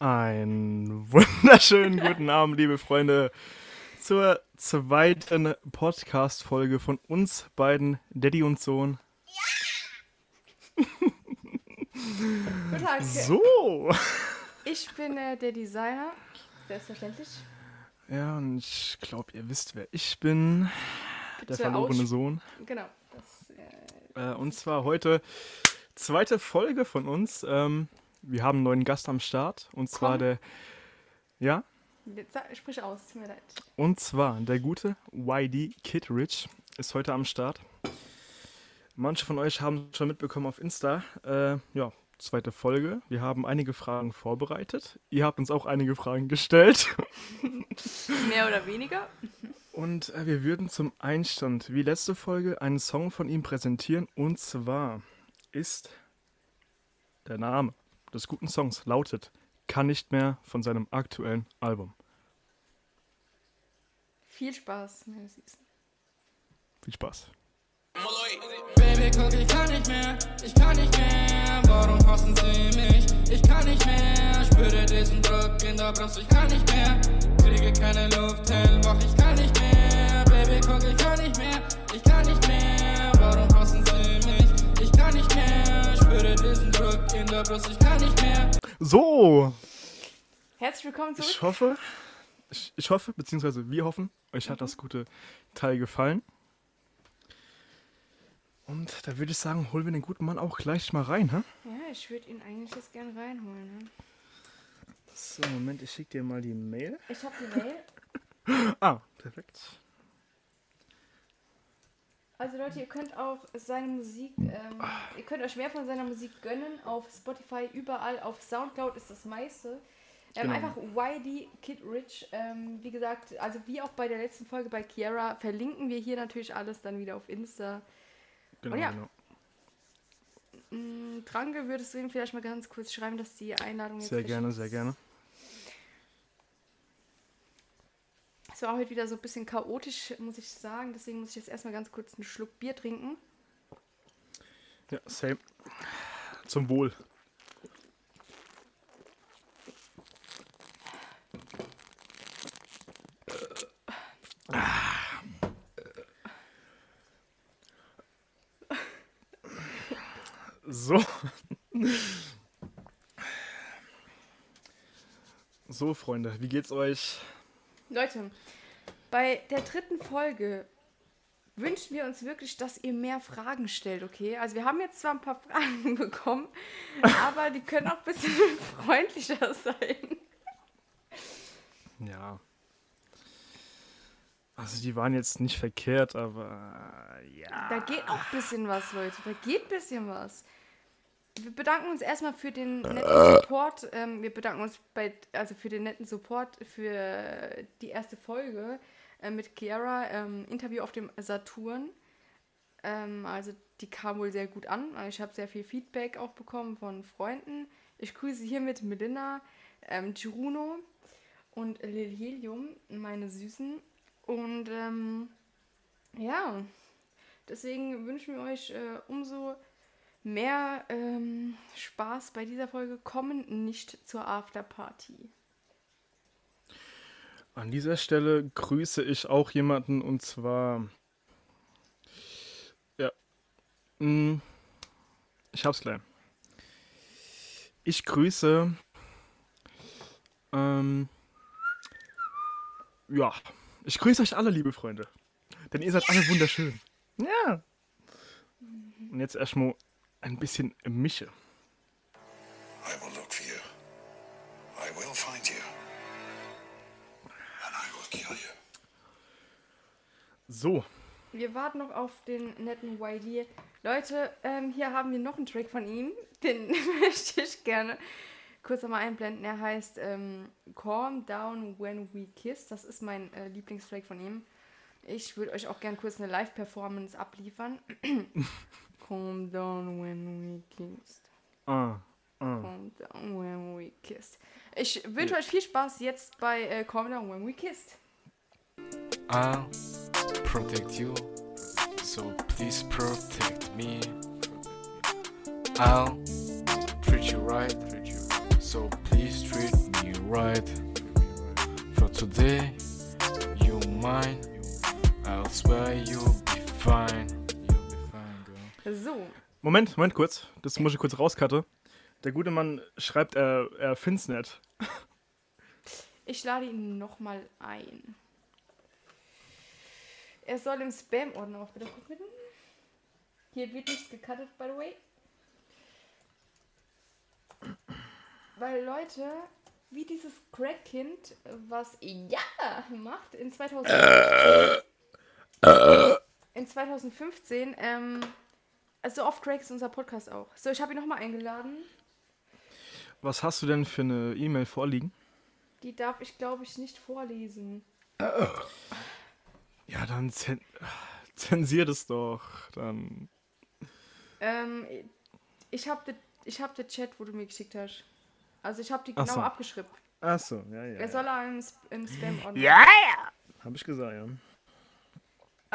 Einen wunderschönen guten Abend, liebe Freunde, zur zweiten Podcast-Folge von uns beiden, Daddy und Sohn. Guten Tag. So. Ich bin äh, der Designer, selbstverständlich. Ja, und ich glaube, ihr wisst, wer ich bin. Der Bitte verlorene Sohn. Genau. Das, äh, Äh, und zwar heute zweite Folge von uns. Ähm, wir haben einen neuen Gast am Start. Und zwar Komm. der. Ja? sprich aus, tut mir leid. Und zwar der gute YD Kid Rich ist heute am Start. Manche von euch haben schon mitbekommen auf Insta. Äh, ja, zweite Folge. Wir haben einige Fragen vorbereitet. Ihr habt uns auch einige Fragen gestellt. Mehr oder weniger. Und äh, wir würden zum Einstand, wie letzte Folge, einen Song von ihm präsentieren. Und zwar ist der Name des guten Songs lautet Kann nicht mehr von seinem aktuellen Album. Viel Spaß, meine Süßen. Viel Spaß. Baby, guck, ich kann nicht mehr, ich kann nicht mehr. Warum hassen sie mich? Ich kann nicht mehr. Spüre diesen Druck in der Brust, ich kann nicht mehr. Kriege keine Luft, hellwach, ich kann nicht mehr. Baby, guck, ich kann nicht mehr, ich kann nicht mehr. Warum hassen sie mich? Ich kann nicht mehr. Spüre diesen Druck in der Brust, ich kann nicht mehr. So, Herzlich willkommen zurück. Ich hoffe, ich, ich hoffe, beziehungsweise wir hoffen, euch hat das gute Teil gefallen. Und da würde ich sagen, holen wir den guten Mann auch gleich mal rein, hä? Ja, ich würde ihn eigentlich jetzt gern reinholen. Ne? So, Moment, ich schicke dir mal die Mail. Ich habe die Mail. Ah, perfekt. Also Leute, ihr könnt auch seine Musik, ähm, ihr könnt euch mehr von seiner Musik gönnen. Auf Spotify, überall, auf Soundcloud ist das meiste. Ähm, Genau. Einfach YD Kid Rich. Ähm, wie gesagt, also wie auch bei der letzten Folge bei Kiara, verlinken wir hier natürlich alles dann wieder auf Insta. Genau, Und ja. genau. Mm, Tranke, würdest du ihm vielleicht mal ganz kurz schreiben, dass die Einladung jetzt Sehr gerne, sehr gerne. Es war heute wieder so ein bisschen chaotisch, muss ich sagen. Deswegen muss ich jetzt erstmal ganz kurz einen Schluck Bier trinken. Ja, same. Zum Wohl. So. So, Freunde, wie geht's euch? Leute, bei der dritten Folge wünschen wir uns wirklich, dass ihr mehr Fragen stellt, okay? Also wir haben jetzt zwar ein paar Fragen bekommen, aber die können auch ein bisschen freundlicher sein. Ja. Also die waren jetzt nicht verkehrt, aber ja. Da geht auch ein bisschen was, Leute. Da geht ein bisschen was. Wir bedanken uns erstmal für den netten Support. Ähm, wir bedanken uns bei, also für den netten Support für die erste Folge äh, mit Chiara, ähm, Interview auf dem Saturn. Ähm, also die kam wohl sehr gut an. Ich habe sehr viel Feedback auch bekommen von Freunden. Ich grüße hiermit Melinda, ähm, Giruno und Lil Helium, meine Süßen. Und ähm, ja, deswegen wünschen wir euch äh, umso mehr ähm, Spaß bei dieser Folge. Kommen nicht zur Afterparty. An dieser Stelle grüße ich auch jemanden und zwar. Ja. Mm, Ich hab's gleich. Ich grüße. Ähm, ja. Ich grüße euch alle, liebe Freunde. Denn ihr seid alle wunderschön. Ja. Und jetzt erstmal ein bisschen Mische. I will look for you. I will find you. And I will kill you. So. Wir warten noch auf den netten YD. Leute, ähm, hier haben wir noch einen Track von ihm. Den möchte ich gerne kurz nochmal einblenden. Er heißt ähm, Calm Down When We Kiss. Das ist mein äh, Lieblingstrack von ihm. Ich würde euch auch gerne kurz eine Live-Performance abliefern. Calm down when we kissed. Ah. Ah. Calm down when we kissed. Ich wünsche euch viel Spaß jetzt bei äh, Calm Down When We Kissed. I'll protect you, so please protect me. I'll treat you right, so please treat me right. For today, you're mine. I'll swear you'll be fine. So, Moment, Moment kurz. Das muss ich kurz rauskatte. Der gute Mann schreibt, er, er find's nicht. ich lade ihn nochmal ein. Er soll im Spam-Ordner auch wieder gucken. Hier wird nichts gecuttet, by the way. Weil Leute, wie dieses Crack-Kind, was ja macht in 2015. in 2015, ähm, also oft Craig ist unser Podcast auch. So, ich habe ihn nochmal eingeladen. Was hast du denn für eine E-Mail vorliegen? Die darf ich, glaube ich, nicht vorlesen. Ja, dann zen zensier das doch. Dann. Ähm, ich habe den ich hab den Chat, wo du mir geschickt hast. Also ich habe die Ach genau so. abgeschrieben. Achso, ja, ja. Er soll er im, Sp- im Spam ordnen. ja. Hab ich gesagt, ja.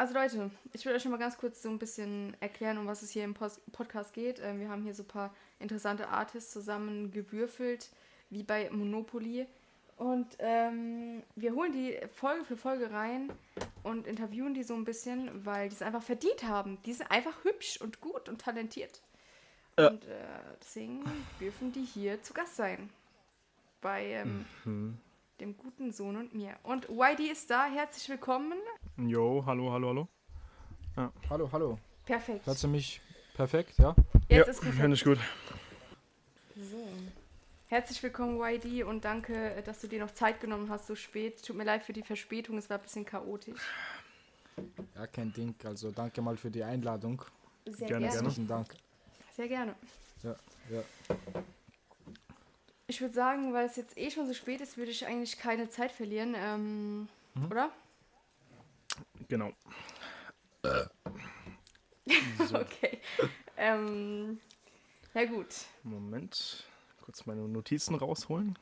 Also Leute, ich will euch schon mal ganz kurz so ein bisschen erklären, um was es hier im Pos Podcast geht. Ähm, wir haben hier so ein paar interessante Artists zusammengewürfelt, wie bei Monopoly. Und ähm, wir holen die Folge für Folge rein und interviewen die so ein bisschen, weil die es einfach verdient haben. Die sind einfach hübsch und gut und talentiert. Ja. Und äh, deswegen dürfen die hier zu Gast sein. Bei ähm, dem guten Sohn und mir. Und YD ist da. Herzlich willkommen. Jo, hallo, hallo, hallo. Hallo, hallo. Perfekt. Hört ihr mich perfekt, ja? Jetzt ja, ist finde ich gut. So. Herzlich willkommen, YD, und danke, äh, dass du dir noch Zeit genommen hast, so spät. Tut mir leid für die Verspätung, es war ein bisschen chaotisch. Ja, kein Ding. Also danke mal für die Einladung. Sehr Gerne, gerne. gerne. Herzlichen Dank. Sehr gerne. Ja, ja. Ich würde sagen, weil es jetzt eh schon so spät ist, würde ich eigentlich keine Zeit verlieren. Ähm, Oder? Genau. Okay. ähm, ja gut. Moment. Kurz meine Notizen rausholen.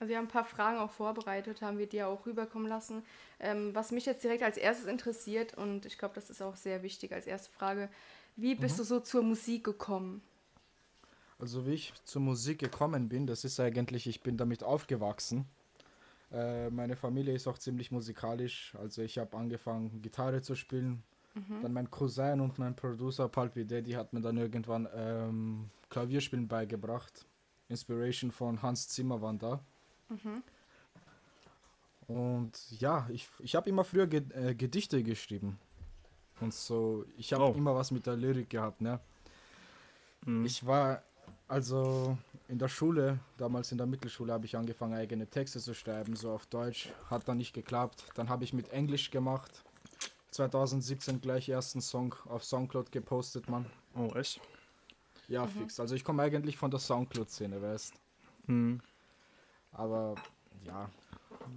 Also wir haben ein paar Fragen auch vorbereitet, haben wir dir auch rüberkommen lassen. Ähm, was mich jetzt direkt als erstes interessiert, und ich glaube, das ist auch sehr wichtig als erste Frage, wie bist du so zur Musik gekommen? Also wie ich zur Musik gekommen bin, das ist eigentlich, ich bin damit aufgewachsen. Äh, meine Familie ist auch ziemlich musikalisch. Also ich habe angefangen, Gitarre zu spielen. Dann mein Cousin und mein Producer Pulpy Daddy hat mir dann irgendwann ähm, Klavierspielen beigebracht. Inspiration von Hans Zimmer waren da. Und ja, ich, ich habe immer früher Ge äh, Gedichte geschrieben. Und so, ich habe Oh. immer was mit der Lyrik gehabt, ne? Ich war also in der Schule, damals in der Mittelschule, habe ich angefangen, eigene Texte zu schreiben, so auf Deutsch. Hat dann nicht geklappt. Dann habe ich mit Englisch gemacht. 2017 gleich ersten Song auf Soundcloud gepostet, Mann. Oh, echt? Ja, fix. Also ich komme eigentlich von der Soundcloud-Szene, weißt Hm. Aber ja,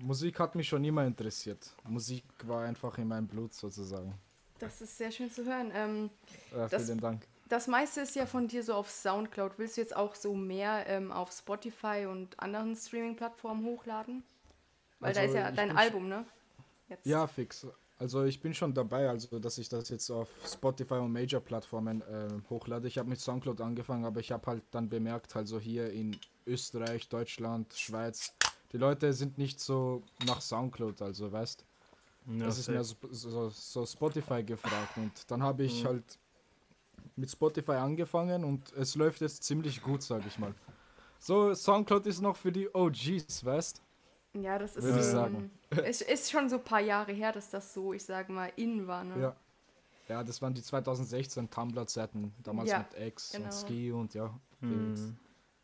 Musik hat mich schon immer interessiert. Musik war einfach in meinem Blut sozusagen. Das ist sehr schön zu hören. Ähm, Äh, Das- vielen Dank. Das meiste ist ja von dir so auf Soundcloud. Willst du jetzt auch so mehr ähm, auf Spotify und anderen Streaming-Plattformen hochladen? Weil da Also ist ja ich dein Album, ne? Jetzt. Ja, fix. Also ich bin schon dabei, also dass ich das jetzt auf Spotify und Major-Plattformen äh, hochlade. Ich habe mit Soundcloud angefangen, aber ich habe halt dann bemerkt, also hier in Österreich, Deutschland, Schweiz, die Leute sind nicht so nach Soundcloud, also weißt. Ja, es ist mehr so, so, so Spotify gefragt und dann habe ich halt mit Spotify angefangen und es läuft jetzt ziemlich gut, sag ich mal. So, Soundcloud ist noch für die OGs, weißt? Ja, das ist ich so, sagen. Es ist schon so ein paar Jahre her, dass das so, ich sage mal, in war, ne? Ja. Ja, das waren die 2016 Tumblr-Zeiten, damals Ja, mit X genau. und Ski und ja. Hm.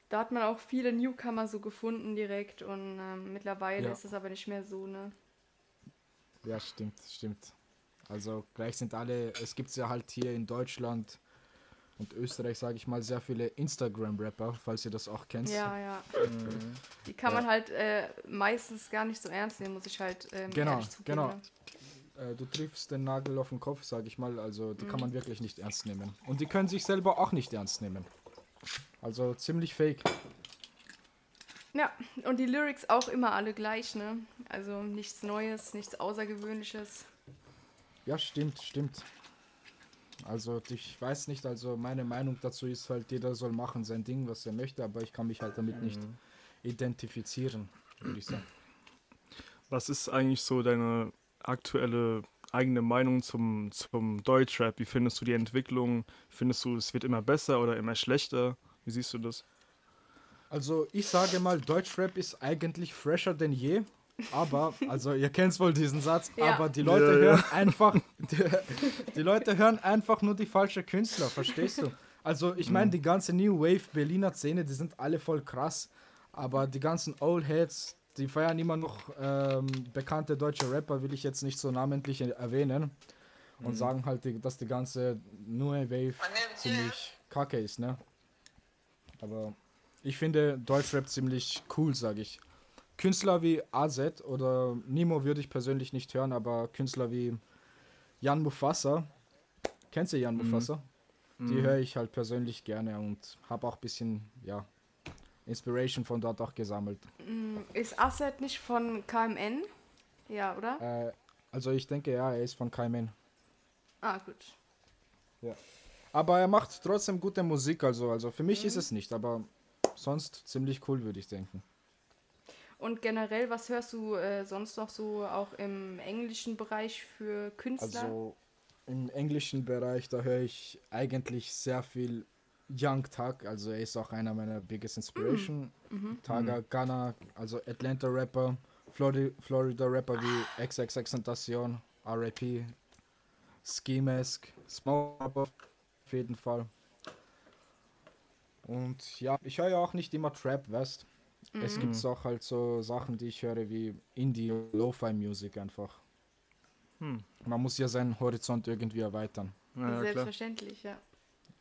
Da hat man auch viele Newcomer so gefunden direkt und ähm, mittlerweile Ja. ist es aber nicht mehr so, ne? Ja, stimmt, stimmt. Also gleich sind alle, es gibt ja halt hier in Deutschland und Österreich, sage ich mal, sehr viele Instagram-Rapper, falls ihr das auch kennt. Ja, ja. Die kann Ja. man halt äh, meistens gar nicht so ernst nehmen, muss ich halt ähm, Genau, ehrlich zugeben. genau. Ne? Äh, du triffst den Nagel auf den Kopf, sage ich mal. Also die Mhm. kann man wirklich nicht ernst nehmen. Und die können sich selber auch nicht ernst nehmen. Also ziemlich fake. Ja, und die Lyrics auch immer alle gleich, ne? Also nichts Neues, nichts Außergewöhnliches. Ja, stimmt, stimmt. Also ich weiß nicht, also meine Meinung dazu ist halt, jeder soll machen sein Ding, was er möchte, aber ich kann mich halt damit nicht identifizieren, würde ich sagen. Was ist eigentlich so deine aktuelle eigene Meinung zum, zum Deutschrap? Wie findest du die Entwicklung? Findest du, es wird immer besser oder immer schlechter? Wie siehst du das? Also ich sage mal, Deutschrap ist eigentlich fresher denn je. Aber, also ihr kennt wohl diesen Satz, Ja. aber die Leute Ja, ja. hören einfach, die, die Leute hören einfach nur die falschen Künstler, verstehst du? Also ich meine, die ganze New Wave Berliner Szene, die sind alle voll krass, aber die ganzen Old Heads, die feiern immer noch ähm, bekannte deutsche Rapper, will ich jetzt nicht so namentlich erwähnen und sagen halt, dass die ganze New Wave ziemlich kacke ist, ne? Aber ich finde Deutschrap ziemlich cool, sage ich. Künstler wie AZ oder Nimo würde ich persönlich nicht hören, aber Künstler wie Jan Mufasa, kennst du Jan Mufasa? Die höre ich halt persönlich gerne und habe auch ein bisschen, ja, Inspiration von dort auch gesammelt. Ist Asset nicht von KMN? Ja, oder? Äh, also ich denke, ja, er ist von Kaimen. Ah, gut. Aber er macht trotzdem gute Musik, also, also für mich ist es nicht, aber sonst ziemlich cool, würde ich denken. Und generell, was hörst du äh, sonst noch so auch im englischen Bereich für Künstler? Also im englischen Bereich, da höre ich eigentlich sehr viel Young Thug, also er ist auch einer meiner biggest inspiration. Taga, Ghana, also Atlanta Rapper, Florida, Florida Rapper wie XXXTentacion, R.I.P., Ski Mask, Smoke auf jeden Fall. Und ja, ich höre ja auch nicht immer Trap, weißt Es gibt auch halt so Sachen, die ich höre wie Indie, Lo-Fi Music einfach. Hm. Man muss ja seinen Horizont irgendwie erweitern. Ja. Selbstverständlich, ja.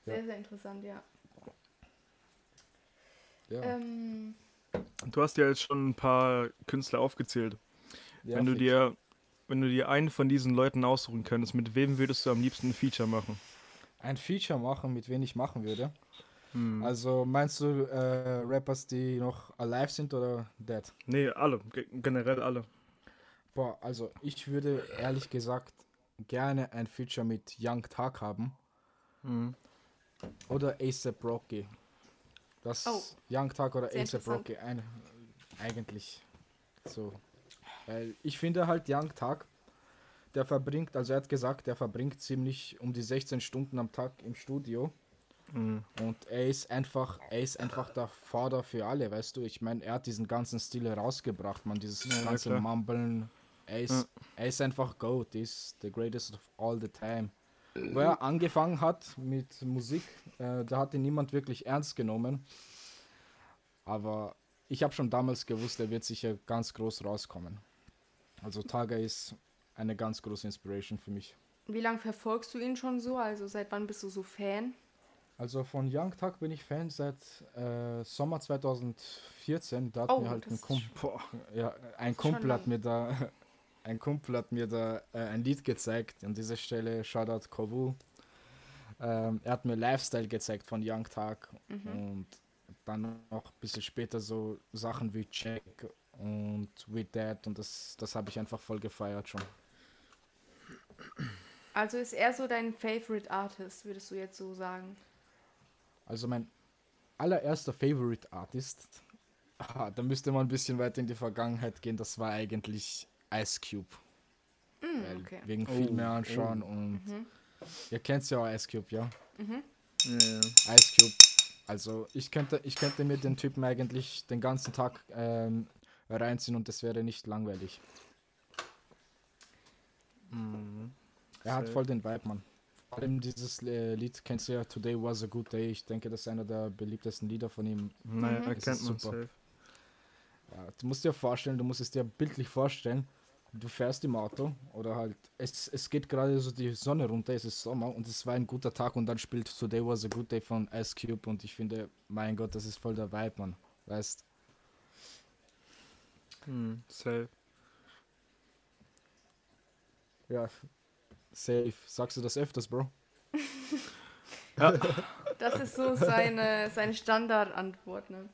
Sehr, sehr interessant, ja. Ja. Ähm, Du hast ja jetzt schon ein paar Künstler aufgezählt. ja, wenn du dir, wenn du dir einen von diesen Leuten aussuchen könntest, mit wem würdest du am liebsten ein Feature machen? ein Feature machen, mit wem ich machen würde. Hm. Also meinst du äh, Rappers, die noch alive sind oder dead? Nee, alle, ge generell alle. Boah, also ich würde ehrlich gesagt gerne ein Feature mit Young Thug haben. Mhm. Oder ASAP Rocky. Das Oh. Young Thug oder ASAP. Rocky ein, eigentlich so. Weil ich finde halt Young Thug, der verbringt, also er hat gesagt, der verbringt ziemlich um die 16 Stunden am Tag im Studio. Mhm. Und er ist einfach, er ist einfach der Vater für alle, weißt du. Ich meine, er hat diesen ganzen Stil rausgebracht, man, dieses Ja, ja, ganze klar. Mumblen. Er ist, Ja. er ist einfach Goat, er ist the greatest of all the time. Wo er angefangen hat mit Musik, äh, da hat ihn niemand wirklich ernst genommen. Aber ich habe schon damals gewusst, er wird sicher ganz groß rauskommen. Also Taga ist eine ganz große Inspiration für mich. wie lange verfolgst du ihn schon so? Also seit wann bist du so Fan? Also von Young Thug bin ich Fan seit äh, Sommer 2014. Da hat Oh, mir halt ein Kumpel, ja, ein Kumpel hat mir da ein Kumpel hat mir da äh, ein Lied gezeigt. An dieser Stelle Shoutout Kovu. Ähm, er hat mir Lifestyle gezeigt von Young Thug Mhm. und dann noch ein bisschen später so Sachen wie Check und With That und das, das habe ich einfach voll gefeiert schon. Also ist er so dein Favorite Artist, würdest du jetzt so sagen? Also mein allererster Favorite Artist, ah, da müsste man ein bisschen weiter in die Vergangenheit gehen, das war eigentlich Ice Cube. Weil Hm, okay. Wegen Oh, viel mehr anschauen und ihr kennt ja auch Ice Cube, ja? Ja, ja. Ice Cube. Also ich könnte, ich könnte mir den Typen eigentlich den ganzen Tag ähm, reinziehen und das wäre nicht langweilig. Er hat voll den Vibe, Mann. Vor allem dieses äh, Lied kennst du ja, Today Was a Good Day. Ich denke, das ist einer der beliebtesten Lieder von ihm. Naja, Mhm. kennt man super. safe. Ja, du musst dir vorstellen, du musst es dir bildlich vorstellen. Du fährst im Auto oder halt, es, es geht gerade so die Sonne runter, es ist Sommer und es war ein guter Tag und dann spielt Today Was a Good Day von Ice Cube und ich finde, mein Gott, das ist voll der Vibe, Mann. Weißt Hm, safe. ja, safe. Sagst du das öfters, Bro? Das ist so seine, seine Standardantwort, ne?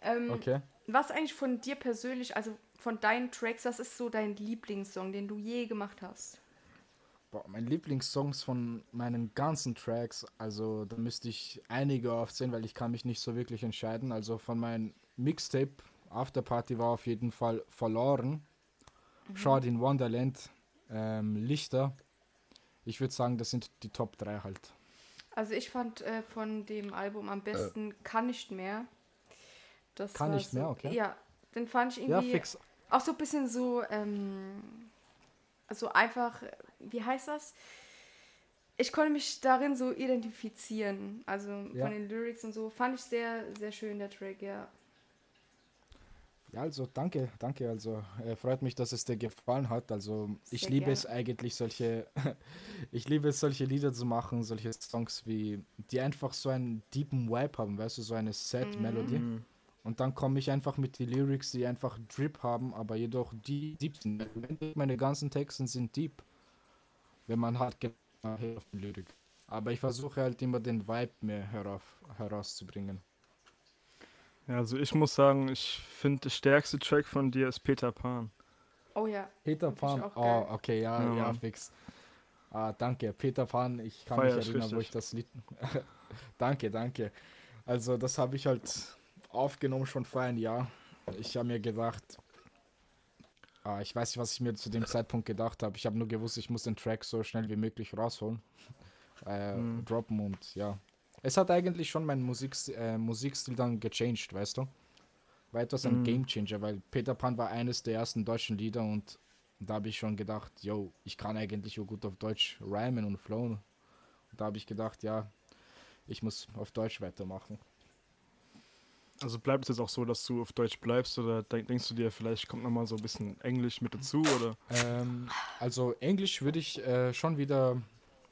Ähm, Okay. Was eigentlich von dir persönlich, also von deinen Tracks, was ist so dein Lieblingssong, den du je gemacht hast? Boah, mein Lieblingssongs von meinen ganzen Tracks, also da müsste ich einige aufzählen, weil ich kann mich nicht so wirklich entscheiden. Also von meinem Mixtape Afterparty war auf jeden Fall verloren. Short in Wonderland, ähm, Lichter. Ich würde sagen, das sind die Top 3 halt. Also ich fand äh, von dem Album am besten Kann nicht mehr. Das Kann nicht so, mehr, okay. Ja, den fand ich Ja, irgendwie fix. auch so ein bisschen so, ähm, so einfach, wie heißt das? Ich konnte mich darin so identifizieren. Also Ja. von den Lyrics und so. Fand ich sehr, sehr schön, der Track, ja. Ja, also danke, danke. Also äh, freut mich, dass es dir gefallen hat. Also ich Sehr liebe gerne. es eigentlich solche, ich liebe es solche Lieder zu machen, solche Songs wie, die einfach so einen deepen Vibe haben, weißt du, so eine Sad Melody. Und dann komme ich einfach mit den Lyrics, die einfach Drip haben, aber jedoch die deep sind. Meine ganzen Texte sind deep, wenn man halt genau auf die Lyrik. Aber ich versuche halt immer den Vibe mehr herauf, herauszubringen. Ja, also ich muss sagen, ich finde, der stärkste Track von dir ist Peter Pan. Oh ja. Peter Pan, oh, okay, ja, Ja, ja, fix. Ah, danke, Peter Pan, ich kann Feier mich ich erinnern, wo richtig. ich das Lied. danke, danke. Also, das habe ich halt aufgenommen schon vor einem Jahr. Ich habe mir gedacht, ah, ich weiß nicht, was ich mir zu dem Zeitpunkt gedacht habe. Ich habe nur gewusst, ich muss den Track so schnell wie möglich rausholen, äh, Mhm. droppen und ja. Es hat eigentlich schon meinen Musikstil, äh, Musikstil dann gechanged, weißt du? War etwas ein Mhm. Gamechanger, weil Peter Pan war eines der ersten deutschen Lieder und da habe ich schon gedacht, yo, ich kann eigentlich so gut auf Deutsch rhymen und flowen. Und da habe ich gedacht, ja, ich muss auf Deutsch weitermachen. Also bleibt es jetzt auch so, dass du auf Deutsch bleibst oder denk, denkst du dir, vielleicht kommt nochmal so ein bisschen Englisch mit dazu oder? Ähm, also Englisch würde ich äh, schon wieder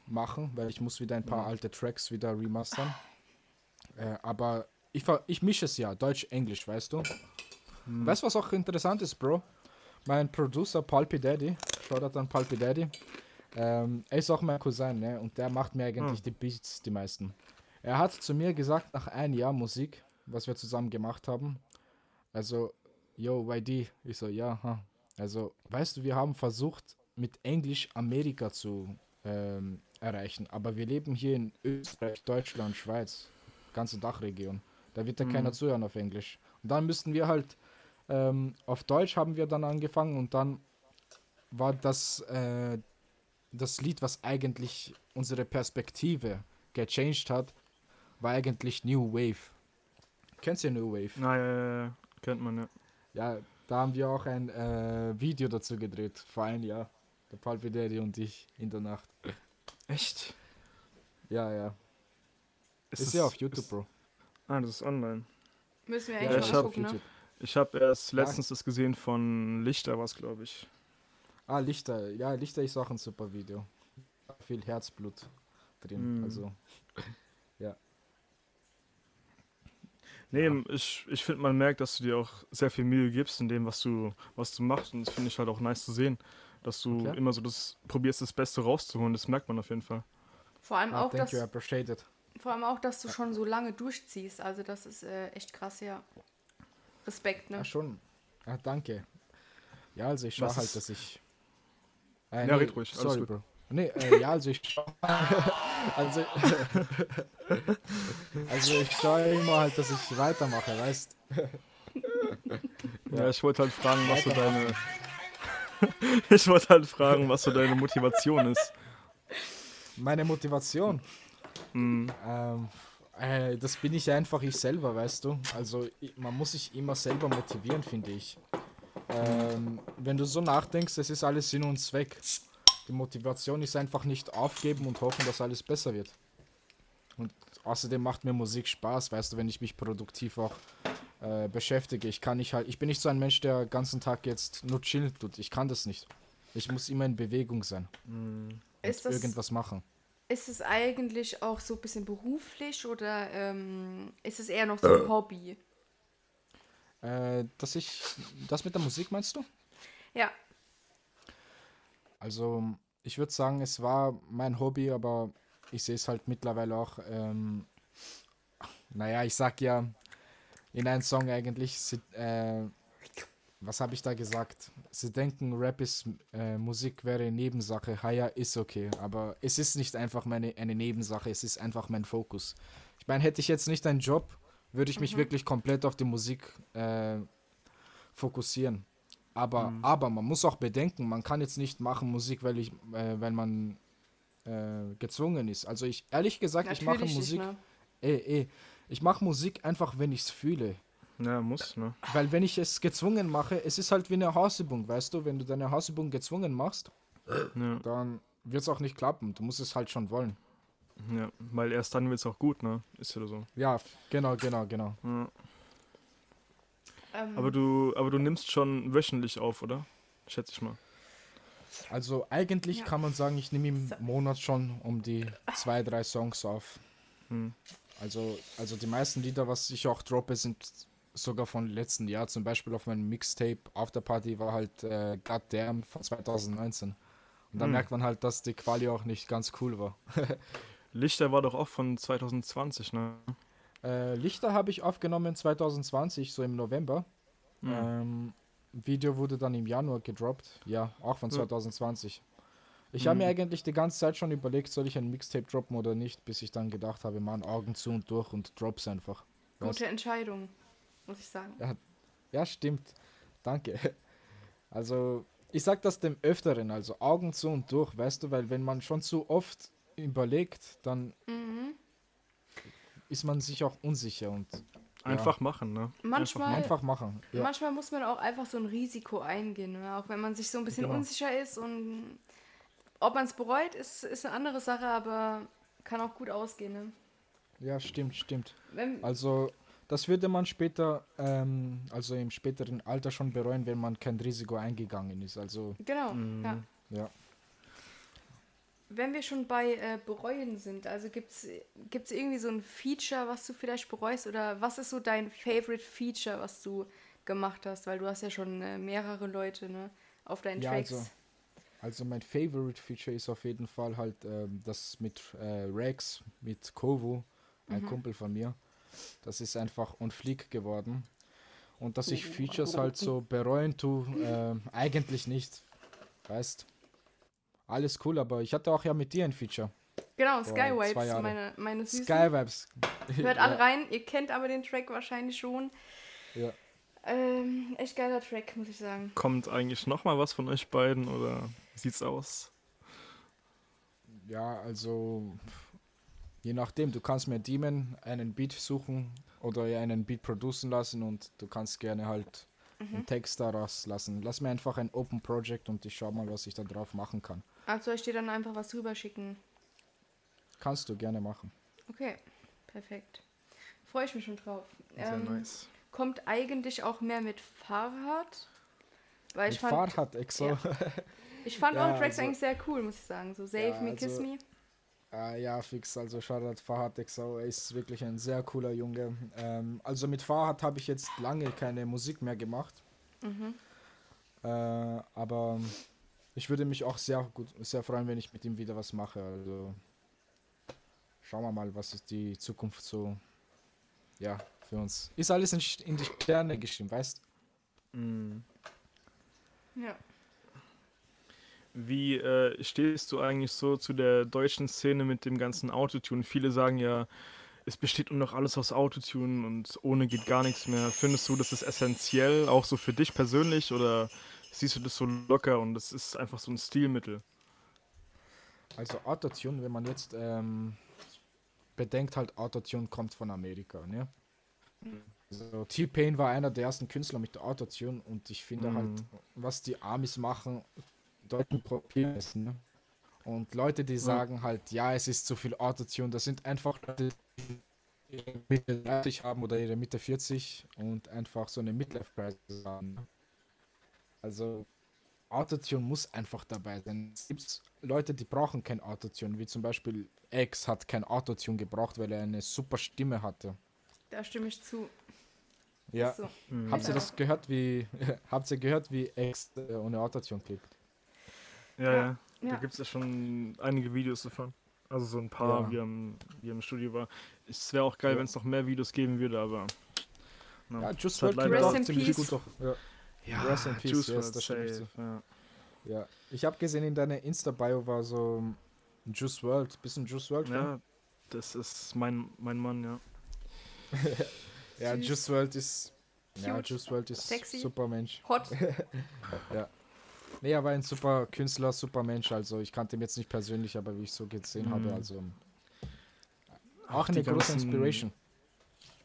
machen, weil ich muss wieder ein paar alte Tracks wieder remastern. Äh, aber ich, ver- ich mische es ja, Deutsch-Englisch, weißt du? Weißt du, was auch interessant ist, Bro? Mein Producer Pulpy Daddy, Shoutout an Pulpy Daddy, ähm, er ist auch mein Cousin, ne? Und der macht mir eigentlich Hm. die Beats, die meisten. Er hat zu mir gesagt, nach einem Jahr Musik, was wir zusammen gemacht haben, also, yo, YD, ich so, ja, ha. Also, weißt du, wir haben versucht, mit Englisch Amerika zu ähm, erreichen, aber wir leben hier in Österreich, Deutschland, Schweiz, ganze Dachregion. Da wird ja keiner zuhören auf Englisch. Und dann müssten wir halt ähm, auf Deutsch haben wir dann angefangen und dann war das äh, das Lied, was eigentlich unsere Perspektive gechanged hat, war eigentlich New Wave. Kennst du New Wave? Na, ja, ja, ja, kennt man ja. Ja, da haben wir auch ein äh, Video dazu gedreht, vor einem Jahr. Der Palpi Daddy und ich in der Nacht. Echt? Ja, ja. Ist, es- ja auf YouTube, Bro. Ah, das ist online. Müssen wir Ja, eigentlich ich mal hab gucken, ne? Ich habe erst Ja. letztens das gesehen von Lichter, was glaube ich. Ah, Lichter. Ja, Lichter ist auch ein super Video. Viel Herzblut drin. Mm. Also, Nee, ich, ich finde, man merkt, dass du dir auch sehr viel Mühe gibst in dem, was du, was du machst. Und das finde ich halt auch nice zu sehen, dass du Okay. immer so das probierst, das Beste rauszuholen. Das merkt man auf jeden Fall. Vor allem, ah, auch, dass, I vor allem auch, dass du schon so lange durchziehst. Also das ist äh, echt krass, ja. Respekt, ne? Ja, schon. Ah, danke. Ja, also ich schaue halt, dass ich. Äh, Ja, red ruhig, alles Sorry, gut. Bro. Nee, äh, ja, also ich schaue. also, also ich schaue immer halt, dass ich weitermache, weißt Ja, ich wollte halt fragen, was so deine. ich wollte halt fragen, was so deine Motivation ist. Meine Motivation. Hm, Ähm, äh, das bin ich einfach ich selber, weißt du. Also man muss sich immer selber motivieren, finde ich. Ähm, wenn du so nachdenkst, es ist alles Sinn und Zweck. Die Motivation ist einfach nicht aufgeben und hoffen, dass alles besser wird. Und außerdem macht mir Musik Spaß, weißt du, wenn ich mich produktiv auch äh, beschäftige. Ich kann nicht halt, ich bin nicht so ein Mensch, der den ganzen Tag jetzt nur chillen tut. Ich kann das nicht. Ich muss immer in Bewegung sein. Ist und das, irgendwas machen. ist es eigentlich auch so ein bisschen beruflich oder ähm, ist es eher noch so ein Hobby? Äh, dass ich. Das mit der Musik meinst du? Ja, Also, ich würde sagen, es war mein Hobby, aber ich sehe es halt mittlerweile auch. Ähm, naja, ich sag ja in einem Song eigentlich, sie, äh, was habe ich da gesagt? Sie denken, Rap ist äh, Musik wäre Nebensache. Haya ist okay, aber es ist nicht einfach meine, eine Nebensache, es ist einfach mein Fokus. Ich meine, hätte ich jetzt nicht einen Job, würde ich mich wirklich komplett auf die Musik äh, fokussieren. Aber, aber man muss auch bedenken, man kann jetzt nicht machen Musik, weil ich, äh, weil man äh, gezwungen ist. Also ich, ehrlich gesagt, ich mache Natürlich nicht, Musik, ne? eh, eh, ich mache Musik einfach, wenn ich es fühle. Ja, muss, ne? Weil wenn ich es gezwungen mache, es ist halt wie eine Hausübung, weißt du? Wenn du deine Hausübung gezwungen machst, Ja, dann wird es auch nicht klappen. Du musst es halt schon wollen. ja. Weil erst dann wird es auch gut, ne? Ist ja so. Ja, genau, genau, genau. Ja. Ähm, Aber du, aber du nimmst schon wöchentlich auf, oder? Schätze ich mal. Also eigentlich Ja. kann man sagen, ich nehme im. Monat schon um die zwei, drei Songs auf. Hm. Also, also die meisten Lieder, was ich auch droppe, sind sogar von letzten Jahr. Zum Beispiel auf meinem Mixtape Afterparty war halt äh, Goddamn von 2019. Und da Hm. merkt man halt, dass die Quali auch nicht ganz cool war. Lichter war doch auch von 2020, ne? Äh, Lichter habe ich aufgenommen 2020, so im November. Hm. Ähm, Video wurde dann im Januar gedroppt. Ja, auch von Ja. 2020. Ich habe Mhm. mir eigentlich die ganze Zeit schon überlegt, soll ich ein Mixtape droppen oder nicht, bis ich dann gedacht habe, man, Augen zu und durch und drops einfach. Gute Entscheidung, muss ich sagen. Ja, stimmt. Danke. Also, ich sag das dem Öfteren, also Augen zu und durch, weißt du, weil wenn man schon zu oft überlegt, dann Mhm. ist man sich auch unsicher und Einfach machen, ne? Manchmal, einfach machen. Ja, manchmal muss man auch einfach so ein Risiko eingehen, ne? auch wenn man sich so ein bisschen Genau. unsicher ist und ob man es bereut, ist, ist eine andere Sache, aber kann auch gut ausgehen. Ne? ja stimmt, stimmt. Wenn, Also, das würde man später, ähm, also im späteren Alter schon bereuen, wenn man kein Risiko eingegangen ist. Also, genau, Mhm. ja. ja. Wenn wir schon bei äh, Bereuen sind, also gibt es irgendwie so ein Feature, was du vielleicht bereust oder was ist so dein Favorite Feature, was du gemacht hast? Weil du hast ja schon äh, mehrere Leute ne, auf deinen Ja, Tracks. also- Also mein Favorite Feature ist auf jeden Fall halt ähm, das mit äh, Rex, mit Kovu, ein Kumpel von mir. Das ist einfach on fleek geworden. Und dass ich Features halt so bereuen tue, ähm, eigentlich nicht. Weißt Alles cool, aber ich hatte auch ja mit dir ein Feature. Genau, Skywipes, meine, meine Süßen. Skywipes. Hört alle rein, ihr kennt aber den Track wahrscheinlich schon. Ja. Ähm, echt geiler Track, muss ich sagen. Kommt eigentlich noch mal was von euch beiden oder wie sieht's aus? Ja, also je nachdem, du kannst mir Demon einen Beat suchen oder einen Beat producen lassen und du kannst gerne halt Mhm. einen Text daraus lassen. Lass mir einfach ein Open Project und ich schau mal, was ich da drauf machen kann. Also soll ich dir dann einfach was rüberschicken? Kannst du gerne machen. Okay, perfekt. Freue ich mich schon drauf. Sehr Ähm, nice. Kommt eigentlich auch mehr mit Fahrrad? Weil ich Mit fand, Fahrrad Exo. Ja. ich fand Ja, eure Tracks also- eigentlich sehr cool, muss ich sagen. So Save Ja, Me, Kiss also- Me. Äh, ja, fix. Also Shoutout Farhad Exo. Er ist wirklich ein sehr cooler Junge. Ähm, also mit Farhad habe ich jetzt lange keine Musik mehr gemacht. Mhm. Äh, aber ich würde mich auch sehr gut, sehr freuen, wenn ich mit ihm wieder was mache. Also schauen wir mal, was ist die Zukunft so, ja, für uns. Ist alles in, in die Sterne geschrieben, weißt? Mhm. Ja. Wie äh, stehst du eigentlich so zu der deutschen Szene mit dem ganzen Autotune? Viele sagen ja, es besteht nur noch alles aus Autotune und ohne geht gar nichts mehr. Findest du, das ist essentiell, auch so für dich persönlich, oder siehst du das so locker und das ist einfach so ein Stilmittel? Also Autotune, wenn man jetzt ähm, bedenkt, halt Autotune kommt von Amerika, ne? Also T-Pain war einer der ersten Künstler mit Autotune und ich finde halt, was die Amis machen, deutschen Papier ist, ne? Und Leute, die sagen halt, ja, es ist zu viel Autotune, das sind einfach Leute, die ihre Mitte 30 haben oder ihre Mitte 40 und einfach so eine Midlife-Crisis haben. ne? Also Autotune muss einfach dabei sein. Es gibt Leute, die brauchen kein Autotune, wie zum Beispiel X hat kein Autotune gebraucht, weil er eine super Stimme hatte. Da stimme ich zu. Ja. So. Habt ihr das gehört, wie habt ihr gehört, wie X äh, ohne Autotune klingt? Ja, ja. Ja. Da gibt es ja schon einige Videos davon. Also so ein paar, Ja. wie, am, wie im Studio war. Es wäre auch geil, Ja. wenn es noch mehr Videos geben würde, aber. na, Ja, es Just hat World klingt leider- ziemlich gut. Doch. Ja. Ja, Rest in Peace, Juice yes, das safe, ja. ja. Ich habe gesehen, in deiner Insta-Bio war so ein Juice World. Bist du ein Juice World? Fan? Ja, das ist mein, mein Mann, ja. Ja, Süß. Juice World ist Ja, Cute, Juice WRLD ist sexy. super Mensch. hot. Nee, er war ein super Künstler, super Mensch. Also ich kannte ihn jetzt nicht persönlich, aber wie ich so gesehen habe, Mhm. also auch die eine große ganzen- Inspiration.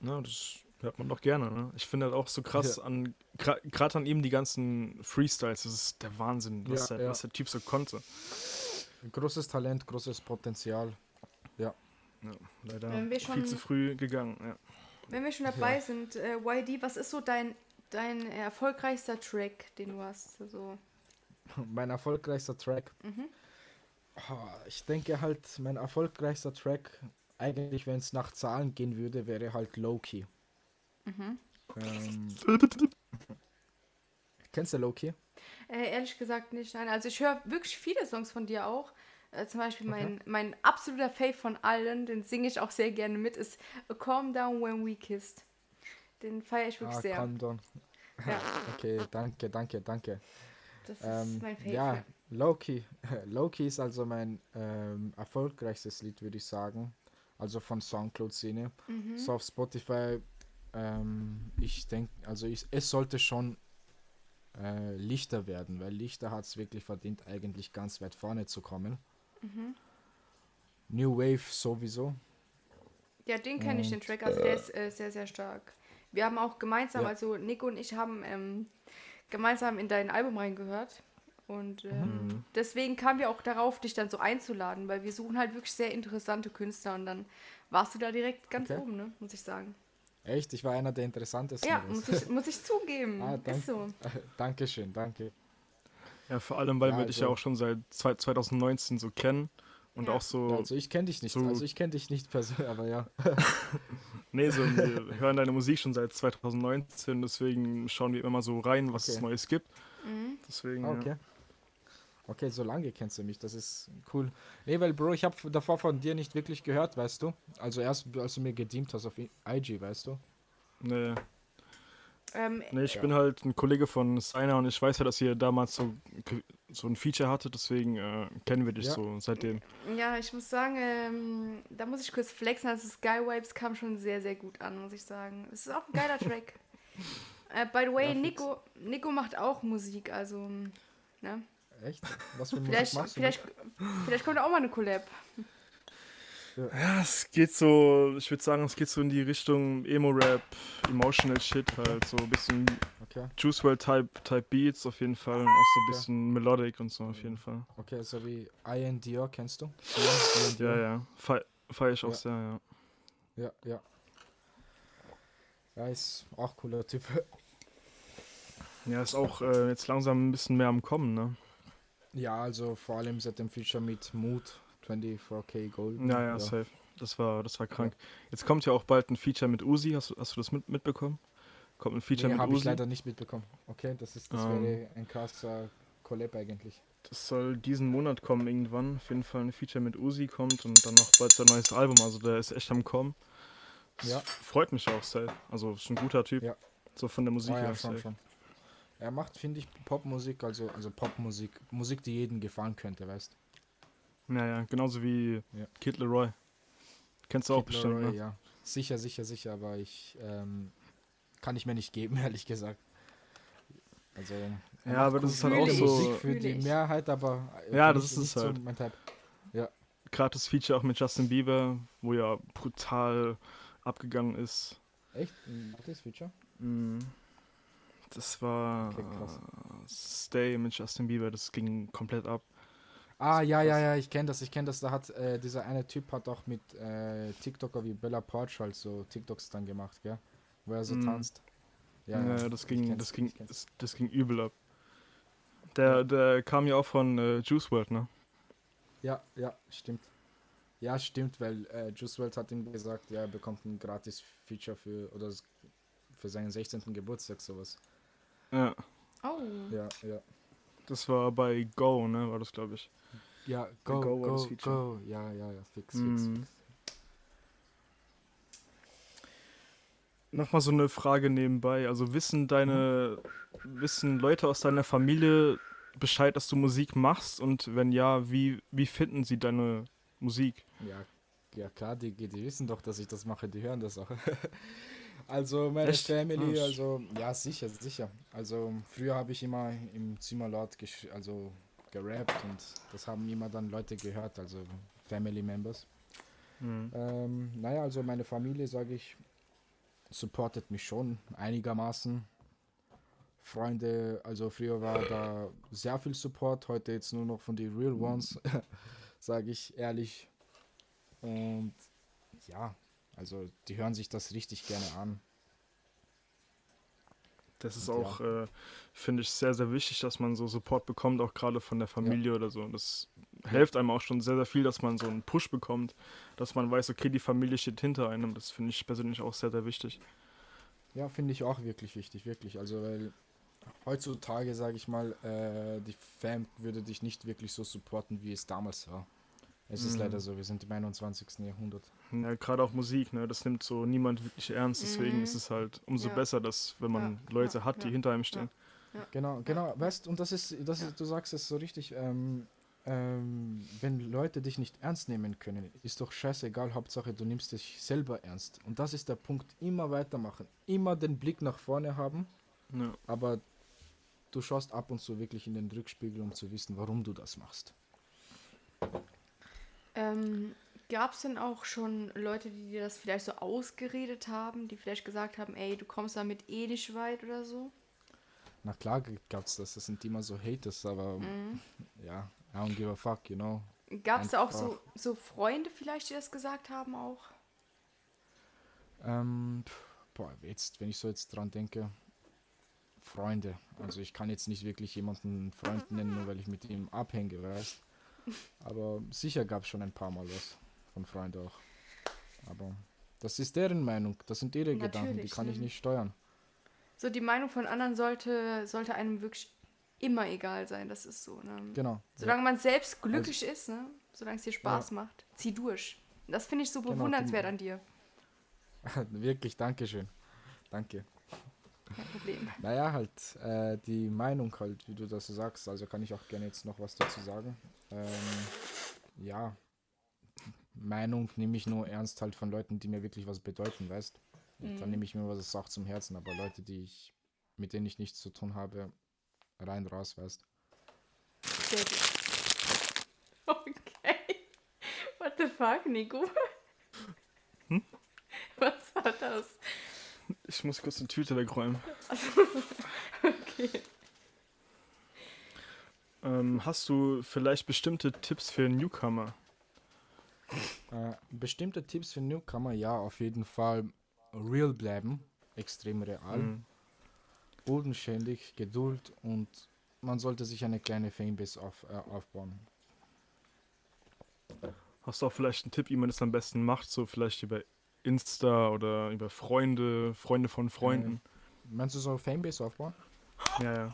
Ne, das hört man doch gerne. Ne? Ich finde halt auch so krass an, gerade an ihm die ganzen Freestyles, das ist der Wahnsinn, was, Ja, der, ja. was der Typ so konnte. Großes Talent, großes Potenzial. Ja, leider Wenn wir viel schon- zu früh gegangen. Ja. Wenn wir schon dabei sind, äh, YD, was ist so dein, dein erfolgreichster Track, den du hast? Also, Mein erfolgreichster Track. Mhm. Ah, Ich denke halt, mein erfolgreichster Track, eigentlich wenn es nach Zahlen gehen würde, wäre halt Loki. Mhm. Ähm, kennst du Loki? äh, ehrlich gesagt nicht, nein. Also ich höre wirklich viele Songs von dir auch. Äh, zum Beispiel mein, mein absoluter Fave von allen, den singe ich auch sehr gerne mit, ist Calm Down When We Kissed. Den feiere ich wirklich Ah, sehr. calm down. Ja, Okay, danke, danke, danke. Das ist Ähm, mein Fave. ja, Loki. Loki ist also mein ähm, erfolgreichstes Lied, würde ich sagen. Also von Soundcloud-Szene. Mhm. So auf Spotify, ähm, ich denke, also ich, es sollte schon äh, Lichter werden, weil Lichter hat es wirklich verdient, eigentlich ganz weit vorne zu kommen. Mhm. New Wave sowieso. Ja, den kenne ich, den Track. Also der ist äh, sehr, sehr stark. Wir haben auch gemeinsam, Ja. also Nico und ich haben ähm, gemeinsam in dein Album reingehört. Und ähm, Mhm. deswegen kamen wir auch darauf, dich dann so einzuladen, weil wir suchen halt wirklich sehr interessante Künstler und dann warst du da direkt ganz Okay. oben, ne? Muss ich sagen. Echt, ich war einer der interessantesten. Ja, muss ich, muss ich zugeben. Ah, ist so. Dankeschön, danke. ja, vor allem, weil Ja, wir dich ja also- auch schon seit zwei- 2019 so kennen und Ja. auch so, Ja, also ich kenne dich nicht, so- also ich kenne dich nicht persönlich, aber ja. nee, so, wir hören deine Musik schon seit 2019, deswegen schauen wir immer mal so rein, was es Okay. Neues gibt. Mhm. Deswegen, Ah, ja. Okay. Okay, so lange kennst du mich, das ist cool. Nee, weil Bro, ich habe davor von dir nicht wirklich gehört, weißt du? Also erst, als du mir gedient hast auf IG, weißt du? Nee, Ähm, nee, ich Ja. bin halt ein Kollege von Steiner und ich weiß ja, dass ihr damals so, so ein Feature hattet, deswegen äh, kennen wir dich Ja. so seitdem. ja, ich muss sagen, ähm, da muss ich kurz flexen. Also Sky Vibes kam schon sehr, sehr gut an, muss ich sagen. Es ist auch ein geiler Track. äh, by the way, Ja. Nico, Nico macht auch Musik, also, ne? Echt? Was für Musik Vielleicht, machst du? vielleicht, vielleicht kommt auch mal eine Collab. Ja, es geht so, ich würde sagen, es geht so in die Richtung Emo-Rap, Emotional Shit, halt so ein bisschen Okay, Juice WRLD Type, Type Beats auf jeden Fall und auch so ein bisschen Melodic und so auf jeden Fall. okay, so wie Ian Dior, kennst du? Dior? Ja, ja, feier ich auch Ja. sehr, ja. Ja, ja. Ja, ist auch cooler Typ. Ja, ist auch äh, jetzt langsam ein bisschen mehr am Kommen, ne? Ja, also vor allem seit dem Feature mit Mood 24K Gold. Ja, ja, safe. Das war, das war krank. Jetzt kommt ja auch bald ein Feature mit Uzi, hast, du- hast du das mit, mitbekommen? Kommt ein Feature Nee, mit habe ich Uzi. leider nicht mitbekommen. Okay, das ist das Ähm. wäre ein krasser Collab eigentlich. Das soll diesen Monat kommen irgendwann. Auf jeden Fall ein Feature mit Uzi kommt und dann noch bald sein neues Album. Also der ist echt am Kommen. Das Ja. Freut mich auch safe. Also ist ein guter Typ. Ja. So von der Musik Ah, ja, her schon, schon. Er macht, finde ich, Popmusik, also, also Popmusik, Musik, die jedem gefallen könnte, weißt Ja, ja, genauso wie Ja. Kid Leroy. Kennst du auch Kid bestimmt, Laroi, ne? Ja, sicher, sicher, sicher, aber ich ähm, kann ich mir nicht geben, ehrlich gesagt. Also, Ja, aber das ist halt auch ich. so, Musik für die. Mehrheit, aber Ja, das ist es so halt. mein Typ. gerade das Feature auch mit Justin Bieber, wo ja brutal abgegangen ist. Echt? Ein gutes Feature? Mm. Das war Okay, Stay mit Justin Bieber, das ging komplett ab. Ah, ja, ja, ja, ich kenne das, ich kenne das. Da hat äh, dieser eine Typ hat auch mit äh, TikToker wie Bella Porch halt so TikToks dann gemacht, gell? Wo er so Mm. tanzt. Ja, das ging, kenn's, das ging, ich kenn's. das, das ging übel ab. Der, der kam ja auch von äh, Juice WRLD, ne? Ja, ja, stimmt. Ja, stimmt, weil äh, Juice WRLD hat ihm gesagt, ja, er bekommt ein gratis Feature für oder für seinen 16. Geburtstag sowas. Ja, Oh. Ja, ja. das war bei Go, ne? War das, glaube ich. Ja, go, Go go, go. Ja, ja, ja, fix, fix. Mhm. Nochmal so eine Frage nebenbei. Also wissen deine, wissen Leute aus deiner Familie Bescheid, dass du Musik machst? Und wenn ja, wie, wie finden sie deine Musik? Ja, ja klar, die, die wissen doch, dass ich das mache, die hören das auch. Also meine Echt? Family, Ah, also ja sicher, sicher. Also früher habe ich immer im Zimmer laut also gerappt und das haben immer dann Leute gehört, also Family Members. Mhm. Ähm, naja, also meine Familie, sage ich, supportet mich schon einigermaßen. Freunde, also früher war da sehr viel Support, heute jetzt nur noch von den Real Ones, sage ich ehrlich. Und ja, also die hören sich das richtig gerne an. Das ist Und ja. auch, äh, finde ich, sehr, sehr wichtig, dass man so Support bekommt, auch gerade von der Familie oder so. Das hilft einem auch schon sehr, sehr viel, dass man so einen Push bekommt, dass man weiß, okay, die Familie steht hinter einem. Das finde ich persönlich auch sehr, sehr wichtig. Ja, finde ich auch wirklich wichtig, wirklich. Also, weil heutzutage, sage ich mal, äh, die Fam würde dich nicht wirklich so supporten, wie es damals war. Es ist Mhm. leider so, wir sind im 21. Jahrhundert. Ja, gerade auch Musik, ne, das nimmt so niemand wirklich ernst. Deswegen Mhm. ist es halt umso Ja. besser, dass, wenn man Ja, Leute ja, hat, die ja, hinter einem stehen. Genau, genau, weißt und das ist, das ist, du sagst es so richtig, ähm, ähm, wenn Leute dich nicht ernst nehmen können, ist doch scheißegal, Hauptsache du nimmst dich selber ernst. Und das ist der Punkt, immer weitermachen, immer den Blick nach vorne haben, Ja. aber du schaust ab und zu wirklich in den Rückspiegel, um zu wissen, warum du das machst. Ähm, Gab es denn auch schon Leute, die dir das vielleicht so ausgeredet haben, die vielleicht gesagt haben, ey, du kommst damit eh nicht weit oder so? Na klar gab's das, das sind immer so Haters, aber ja, I don't give a fuck, you know. Gab es da auch so, so Freunde vielleicht, die das gesagt haben auch? Ähm, boah, jetzt, wenn ich so jetzt dran denke, Freunde. Also ich kann jetzt nicht wirklich jemanden Freund nennen, nur weil ich mit ihm abhänge, weißt. Aber sicher gab es schon ein paar Mal was von Freunden auch. Aber das ist deren Meinung, das sind ihre Gedanken, die Natürlich, kann ich ne? nicht steuern. So, die Meinung von anderen sollte, sollte einem wirklich immer egal sein, das ist so. Ne? Genau. Solange man selbst glücklich ist, ne? solange es dir Spaß macht, zieh durch. Das finde ich so Genau, bewundernswert die- an dir. Ja. Wirklich, Dankeschön. Danke. Kein Problem. Naja, halt, äh, die Meinung halt, wie du das so sagst, also kann ich auch gerne jetzt noch was dazu sagen. Ähm, ja, Meinung nehme ich nur ernst halt von Leuten, die mir wirklich was bedeuten, weißt. Und Dann nehme ich mir was auch zum Herzen, aber Leute, die ich, mit denen ich nichts zu tun habe, rein raus, weißt. Sehr gut. Okay. What the fuck, Nico? Hm? Was war das? Ich muss kurz eine Tüte wegräumen. Okay. Ähm, hast du vielleicht bestimmte Tipps für Newcomer? Äh, bestimmte Tipps für Newcomer, ja, auf jeden Fall real bleiben, extrem real, Mhm. bodenständig, Geduld und man sollte sich eine kleine Fanbase auf, äh, aufbauen. Hast du auch vielleicht einen Tipp, wie man das am besten macht? So vielleicht über Insta oder über Freunde, Freunde von Freunden. Meinst du so Fanbase aufbauen? Ja, ja.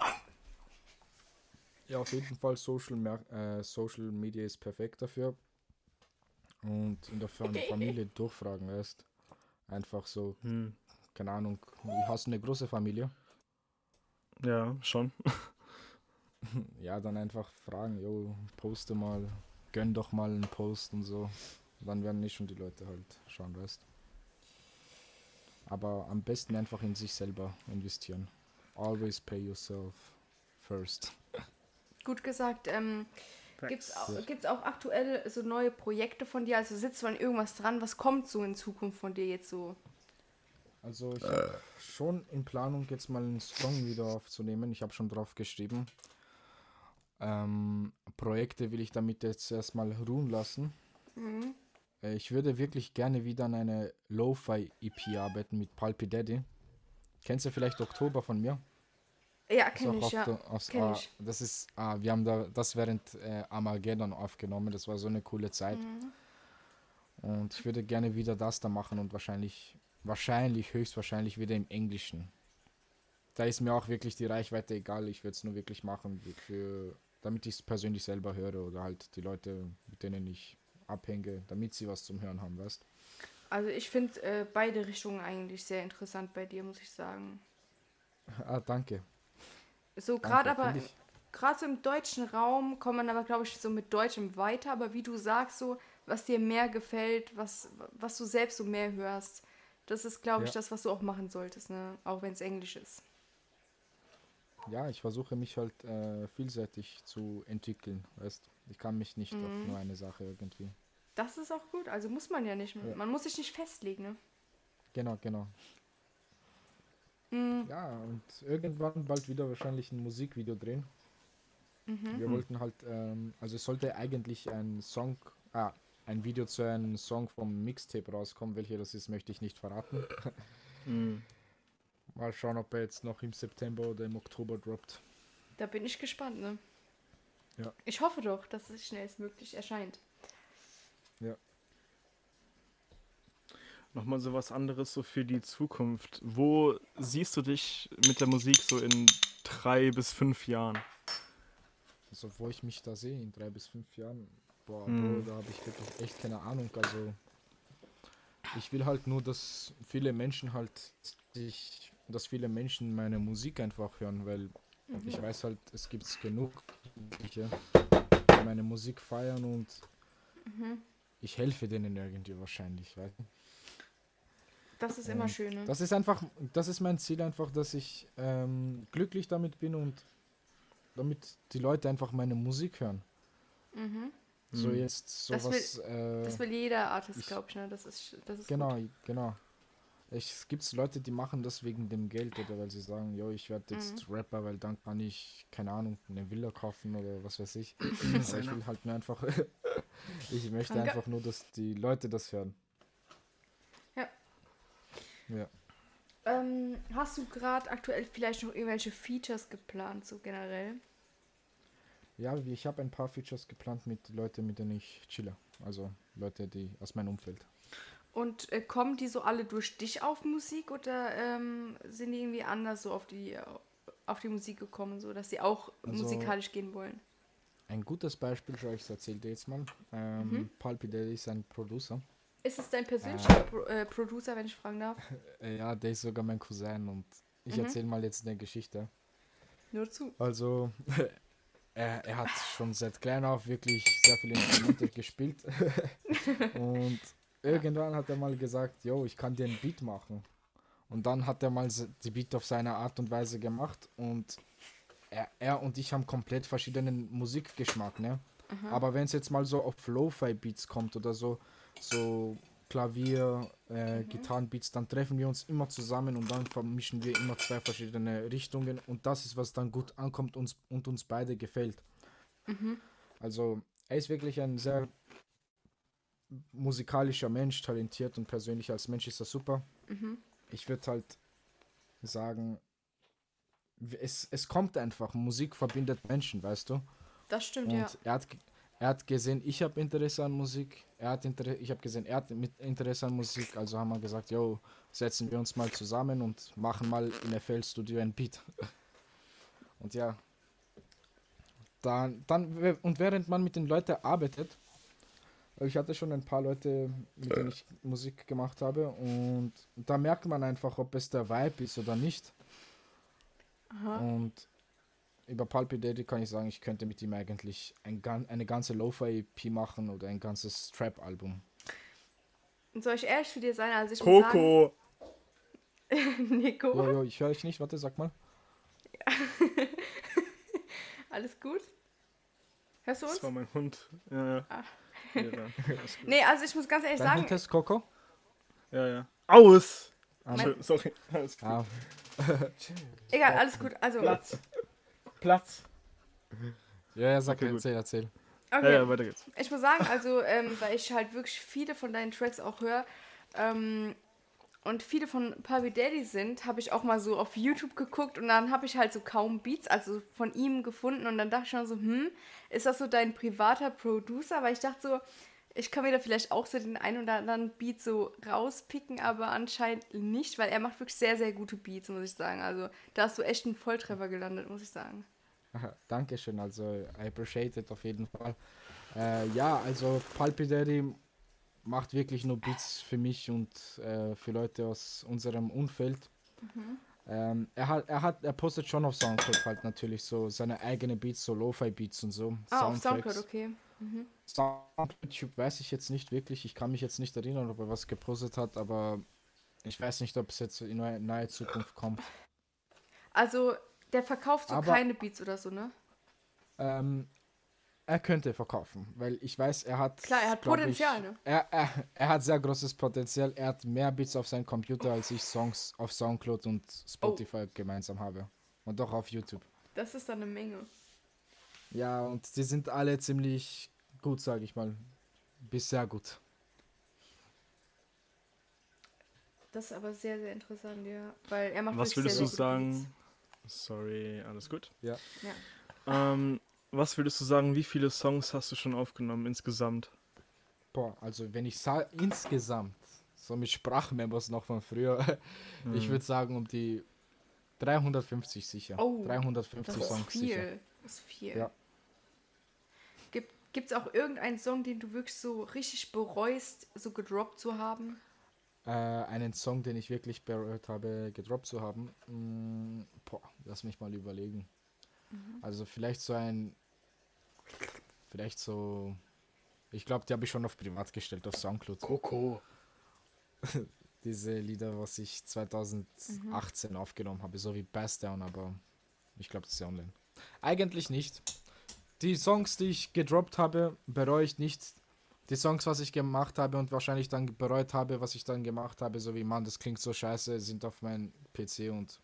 Ja, auf jeden Fall Social, Mer äh, Social Media ist perfekt dafür. Und in der Fa- Familie durchfragen, weißt Einfach so, Hm. keine Ahnung, hast du eine große Familie? Ja, schon. Ja, dann einfach fragen, jo, poste mal, gönn doch mal einen Post und so. Dann werden nicht schon die Leute halt schauen, weißt Aber am besten einfach in sich selber investieren. Always pay yourself first. Gut gesagt. Ähm, Gibt es auch, gibt's auch aktuell so neue Projekte von dir? Also sitzt du an irgendwas dran? Was kommt so in Zukunft von dir jetzt so? Also ich habe schon in Planung jetzt mal einen Song wieder aufzunehmen. Ich habe schon drauf geschrieben. Ähm, Projekte will ich damit jetzt erstmal ruhen lassen. Äh, Ich würde wirklich gerne wieder an eine Lo-Fi-EP arbeiten mit Pulpy Daddy. Kennst du vielleicht Oktober von mir? Ja, kenne ich, ja. aufs- Kenn ah, ich. Das ist, ah, wir haben da das während äh, Armageddon aufgenommen. Das war so eine coole Zeit. Mhm. Und ich würde gerne wieder das da machen und wahrscheinlich, wahrscheinlich, höchstwahrscheinlich wieder im Englischen. Da ist mir auch wirklich die Reichweite egal. Ich würde es nur wirklich machen, für, damit ich es persönlich selber höre oder halt die Leute, mit denen ich abhänge, damit sie was zum Hören haben, weißt Also ich finde äh, beide Richtungen eigentlich sehr interessant bei dir, muss ich sagen. Ah, danke. So gerade aber, ich- gerade so im deutschen Raum kommt man aber, glaube ich, so mit Deutschem weiter. Aber wie du sagst, so, was dir mehr gefällt, was, was du selbst so mehr hörst, Das ist, glaube ich, Ja. das, was du auch machen solltest, ne? Auch wenn es Englisch ist. Ja, ich versuche mich halt äh, vielseitig zu entwickeln, weißt Ich kann mich nicht Mhm. auf nur eine Sache irgendwie. Das ist auch gut. Also muss man ja nicht. Ja. Man muss sich nicht festlegen, ne? Genau, genau. Mhm. Ja, und irgendwann bald wieder wahrscheinlich ein Musikvideo drehen. Mhm. Wir wollten halt, ähm, also es sollte eigentlich ein Song, ah, ein Video zu einem Song vom Mixtape rauskommen. Welcher das ist, möchte ich nicht verraten. Mhm. Mal schauen, ob er jetzt noch im September oder im Oktober droppt. Da bin ich gespannt, ne? Ja. Ich hoffe doch, dass es schnellstmöglich erscheint. Nochmal so was anderes so für die Zukunft. Wo siehst du dich mit der Musik so in drei bis fünf Jahren? Also wo ich mich da sehe in drei bis fünf Jahren, boah, Mhm. Bro, da habe ich wirklich echt keine Ahnung. Also ich will halt nur, dass viele Menschen halt sich, dass viele Menschen meine Musik einfach hören, weil ich weiß halt, es gibt genug, die meine Musik feiern und ich helfe denen irgendwie wahrscheinlich, weißt? Das ist immer schön, ne? Das ist einfach, das ist mein Ziel einfach, dass ich ähm, glücklich damit bin und damit die Leute einfach meine Musik hören. Mhm. So Mhm. jetzt Das will- sowas. äh, Das will jeder Artist, glaube ich, ne? Das ist, das ist genau, genau. Es gibt Leute, die machen das wegen dem Geld oder weil sie sagen, jo, ich werde jetzt Mhm. Rapper, weil dann kann ich, keine Ahnung, eine Villa kaufen oder was weiß ich. Aber ich will halt nur einfach, ich möchte Danke. einfach nur, dass die Leute das hören. Ja. Ja. Ähm, hast du gerade aktuell vielleicht noch irgendwelche Features geplant, so generell? Ja, wie- ich habe ein paar Features geplant mit Leuten, mit denen ich chille. Also Leute, die aus meinem Umfeld. Und äh, kommen die so alle durch dich auf Musik oder ähm, sind die irgendwie anders so auf die, auf die Musik gekommen, so dass sie auch Also- musikalisch gehen wollen? Ein gutes Beispiel, schau ich erzähle dir jetzt mal. Ähm, Mhm. Pulpy Daddy ist ein Producer. Ist es dein persönlicher Pro äh, Producer, wenn ich fragen darf? Äh, ja, der ist sogar mein Cousin und ich Mhm. erzähle mal jetzt eine Geschichte. Nur zu. Also, er, er hat schon seit klein auf wirklich sehr viele Instrumente gespielt. und irgendwann hat er mal gesagt, yo, ich kann dir ein Beat machen. Und dann hat er mal die Beat auf seine Art und Weise gemacht und er, er und ich haben komplett verschiedenen Musikgeschmack, ne? Aber wenn es jetzt mal so auf Lo-Fi-Beats kommt oder so, so Klavier, äh, Gitarrenbeats, dann treffen wir uns immer zusammen und dann vermischen wir immer zwei verschiedene Richtungen und das ist, was dann gut ankommt uns, und uns beide gefällt. Also er ist wirklich ein sehr musikalischer Mensch, talentiert und persönlich als Mensch ist er super. Ich würde halt sagen, es, es kommt einfach, Musik verbindet Menschen, weißt du? Das stimmt, Und ja. er, hat, er hat gesehen, ich habe Interesse an Musik. Er hat Inter ich habe gesehen, er hat mit Interesse an Musik. Also haben wir gesagt, yo, setzen wir uns mal zusammen und machen mal in FL Studio ein Beat. Und ja, dann, dann und während man mit den Leuten arbeitet, ich hatte schon ein paar Leute, mit denen ich Musik gemacht habe und da merkt man einfach, ob es der Vibe ist oder nicht. Aha. Und über Pulpy Daddy kann ich sagen, ich könnte mit ihm eigentlich ein, eine ganze Lo-Fi-EP machen oder ein ganzes Trap-Album. Und soll ich ehrlich zu dir sein? Also ich muss Coco! sagen, Nico, Jo, jo, ich höre dich nicht. Warte, sag mal. alles gut? Hörst du uns? Das war mein Hund. Ja, ja. Ah. Nee, also ich muss ganz ehrlich Dein sagen, Hund Coco? ja, ja. Aus! Ah, Sorry, alles gut. ah, egal, alles gut. Also, Platz. Platz. ja, ja, sag, Okay, gut. erzähl, erzähl. Ja, okay. ja, weiter geht's. Ich muss sagen, also, ähm, weil ich halt wirklich viele von deinen Tracks auch höre ähm, und viele von Papi Daddy sind, habe ich auch mal so auf YouTube geguckt und dann habe ich halt so kaum Beats, also von ihm gefunden und dann dachte ich schon so, hm, ist das so dein privater Producer? Weil ich dachte so, ich kann mir da vielleicht auch so den einen oder anderen Beat so rauspicken, aber anscheinend nicht, weil er macht wirklich sehr, sehr gute Beats, muss ich sagen. Also da hast du echt einen Volltreffer gelandet, muss ich sagen. Dankeschön, also I appreciate it auf jeden Fall. Äh, ja, also Pulpy Daddy macht wirklich nur Beats für mich und äh, für Leute aus unserem Umfeld. Ähm, er hat, er hat, er postet schon auf Soundcloud halt natürlich so seine eigenen Beats, so Lo-Fi Beats und so. Ah, auf. Soundcloud, okay. Sound YouTube weiß ich jetzt nicht wirklich. Ich kann mich jetzt nicht erinnern, ob er was gepostet hat, aber Ich weiß nicht, ob es jetzt in nahe, nahe Zukunft kommt. Also, der verkauft so Aber- keine Beats oder so, ne? Ähm, er könnte verkaufen, weil ich weiß, er hat. Klar, er hat Potenzial, ich, ne? Er, er, er hat sehr großes Potenzial. Er hat mehr Beats auf seinem Computer, als ich Songs auf Soundcloud und Spotify Oh. gemeinsam habe. Und auch auf YouTube. Das ist dann eine Menge. Ja, und die sind alle ziemlich gut, sage ich mal. Bis sehr gut. Das ist aber sehr, sehr interessant, ja. Weil er macht Was würdest du sehr, sehr gute sagen? Sorry, alles gut. Ja. Ja. Ähm, was würdest du sagen, wie viele Songs hast du schon aufgenommen insgesamt? Boah, also wenn ich sage insgesamt, so mit Sprachmemos noch von früher, ich Hm. würde sagen um die 350 sicher. Oh, 350 Das ist Songs viel. sicher. Das ist viel. Ja. Gibt es auch irgendeinen Song, den du wirklich so richtig bereust, so gedroppt zu haben? Äh, einen Song, den ich wirklich bereut habe, gedroppt zu haben. Mm, boah, lass mich mal überlegen. Mhm. Also vielleicht so ein, vielleicht so, ich glaube, die habe ich schon auf privat gestellt, auf Soundcloud. Coco. Diese Lieder, was ich 2018 aufgenommen habe, so wie Bass Down, aber ich glaube, das ist ja online. Eigentlich nicht. Die Songs, die ich gedroppt habe, bereue ich nicht. Die Songs, was ich gemacht habe und wahrscheinlich dann bereut habe, was ich dann gemacht habe, so wie, Mann, das klingt so scheiße, sind auf meinem PC und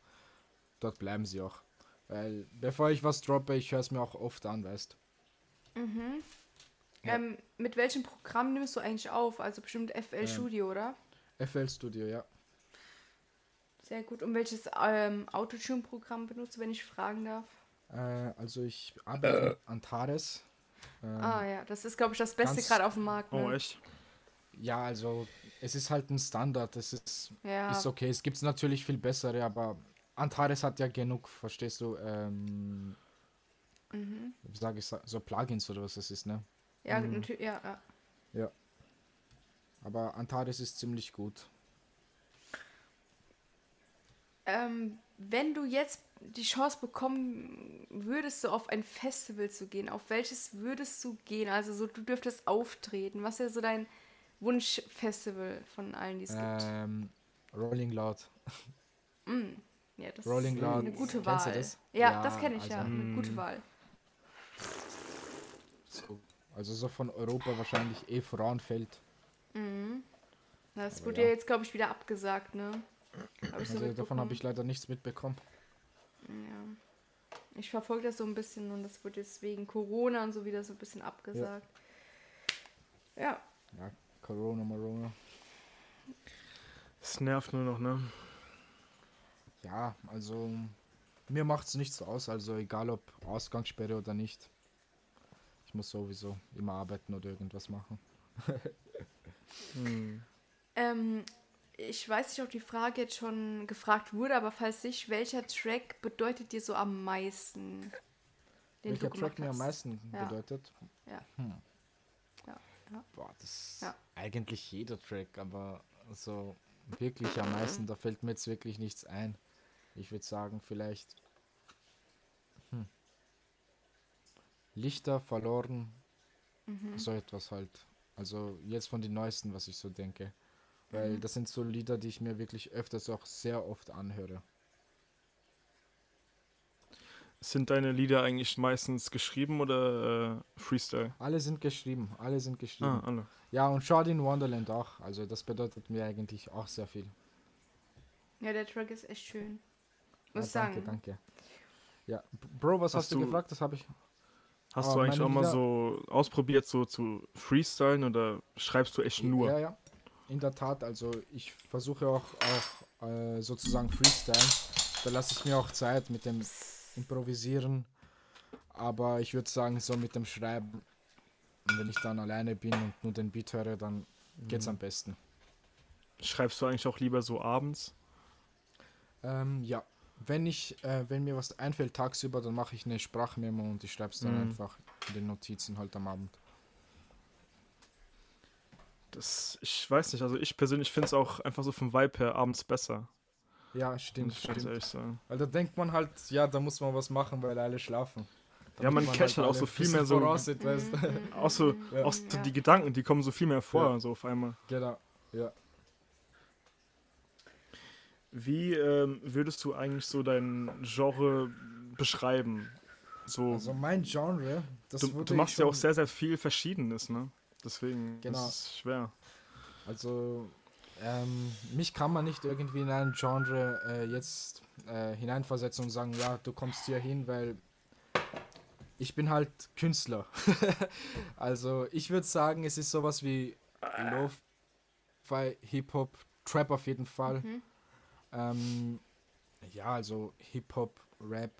dort bleiben sie auch. Weil bevor ich was droppe, ich höre es mir auch oft an, weißt Ja. Ähm, mit welchem Programm nimmst du eigentlich auf? Also bestimmt FL Ähm. Studio, oder? FL Studio, ja. Sehr gut. Und welches ähm, Autotune-Programm benutzt du, wenn ich fragen darf? Äh, also ich arbeite mit Antares. Ähm, ah ja, das ist, glaube ich, das Beste gerade auf dem Markt. Oh, Ne? echt? Ja, also es ist halt ein Standard. Es ist, Ja. ist okay. Es gibt natürlich viel bessere, aber Antares hat ja genug, verstehst du? Ähm, Mhm. Sage ich so Plugins oder was das ist, ne? Ja, Mhm. natürlich, ja, ja. Aber Antares ist ziemlich gut. Ähm, wenn du jetzt die Chance bekommen würdest, so auf ein Festival zu gehen, auf welches würdest du gehen? Also so, du dürftest auftreten. Was wäre so dein Wunschfestival von allen, die es gibt? Ähm, Rolling Loud. Ja, das Rolling ist Loud. eine gute du Wahl. Ja, Ja, das kenne ich also, ja. Eine mm. gute Wahl. So, also so von Europa wahrscheinlich eh Frauenfeld. Das Aber wurde ja. ja jetzt, glaube ich, wieder abgesagt, ne? Hab ich so Also davon habe ich leider nichts mitbekommen. Ja. Ich verfolge das so ein bisschen und das wurde jetzt wegen Corona und so wieder so ein bisschen abgesagt. Ja. Ja, Corona, Marona. Es nervt nur noch, ne? Ja, also mir macht es nichts aus, also egal ob Ausgangssperre oder nicht. Ich muss sowieso immer arbeiten oder irgendwas machen. Hm. Ähm, ich weiß nicht, ob die Frage jetzt schon gefragt wurde, aber falls nicht, welcher Track bedeutet dir so am meisten? Welcher Track mir am meisten Ja. bedeutet? Ja. Hm. Ja, ja. Boah, das Ja. eigentlich jeder Track, aber so wirklich am meisten, da fällt mir jetzt wirklich nichts ein. Ich würde sagen, vielleicht Lichter verloren, Mhm. so etwas halt. Also jetzt von den neuesten, was ich so denke. Mhm. Weil das sind so Lieder, die ich mir wirklich öfters auch sehr oft anhöre. Sind deine Lieder eigentlich meistens geschrieben oder äh, Freestyle? Alle sind geschrieben, alle sind geschrieben. Ah, alle. Ja, und Shard in Wonderland auch. Also das bedeutet mir eigentlich auch sehr viel. Ja, der Track ist echt schön. Ja, Muss ich danke, sagen. danke. Ja, B- Bro, was hast, Hast du du- gefragt? Das habe ich. Hast Aber du eigentlich auch mal so ausprobiert, so zu freestylen oder schreibst du echt nur? Ja, ja. In der Tat, also ich versuche auch, auch äh, sozusagen Freestyle. Da lasse ich mir auch Zeit mit dem Improvisieren. Aber ich würde sagen, so mit dem Schreiben, wenn ich dann alleine bin und nur den Beat höre, dann geht's Mhm. am besten. Schreibst du eigentlich auch lieber so abends? Ähm, ja. Wenn ich, äh, wenn mir was einfällt tagsüber, dann mache ich eine Sprachmemo und ich schreibe es dann Mhm. einfach in den Notizen halt am Abend. Das, ich weiß nicht, also ich persönlich finde es auch einfach so vom Vibe her abends besser. Ja, stimmt, stimmt. ehrlich sagen. Weil da denkt man halt, ja, da muss man was machen, weil alle schlafen. Ja, man Damit catcht halt auch alle so viel mehr so- voraussieht, weißt du? Auch so, Ja. auch so die Gedanken, die kommen so viel mehr vor, Ja. so auf einmal. Genau, ja. Wie ähm, würdest du eigentlich so dein Genre beschreiben? So, Also mein Genre, das du, du machst ja auch sehr, sehr viel Verschiedenes, ne? Deswegen Genau. ist es schwer. Also, ähm, mich kann man nicht irgendwie in ein Genre äh, jetzt äh, hineinversetzen und sagen, ja, du kommst hier hin, weil ich bin halt Künstler. also, ich würde sagen, es ist sowas wie Lo-Fi, Hip-Hop, Trap auf jeden Fall. Ähm, ja, also Hip-Hop, Rap.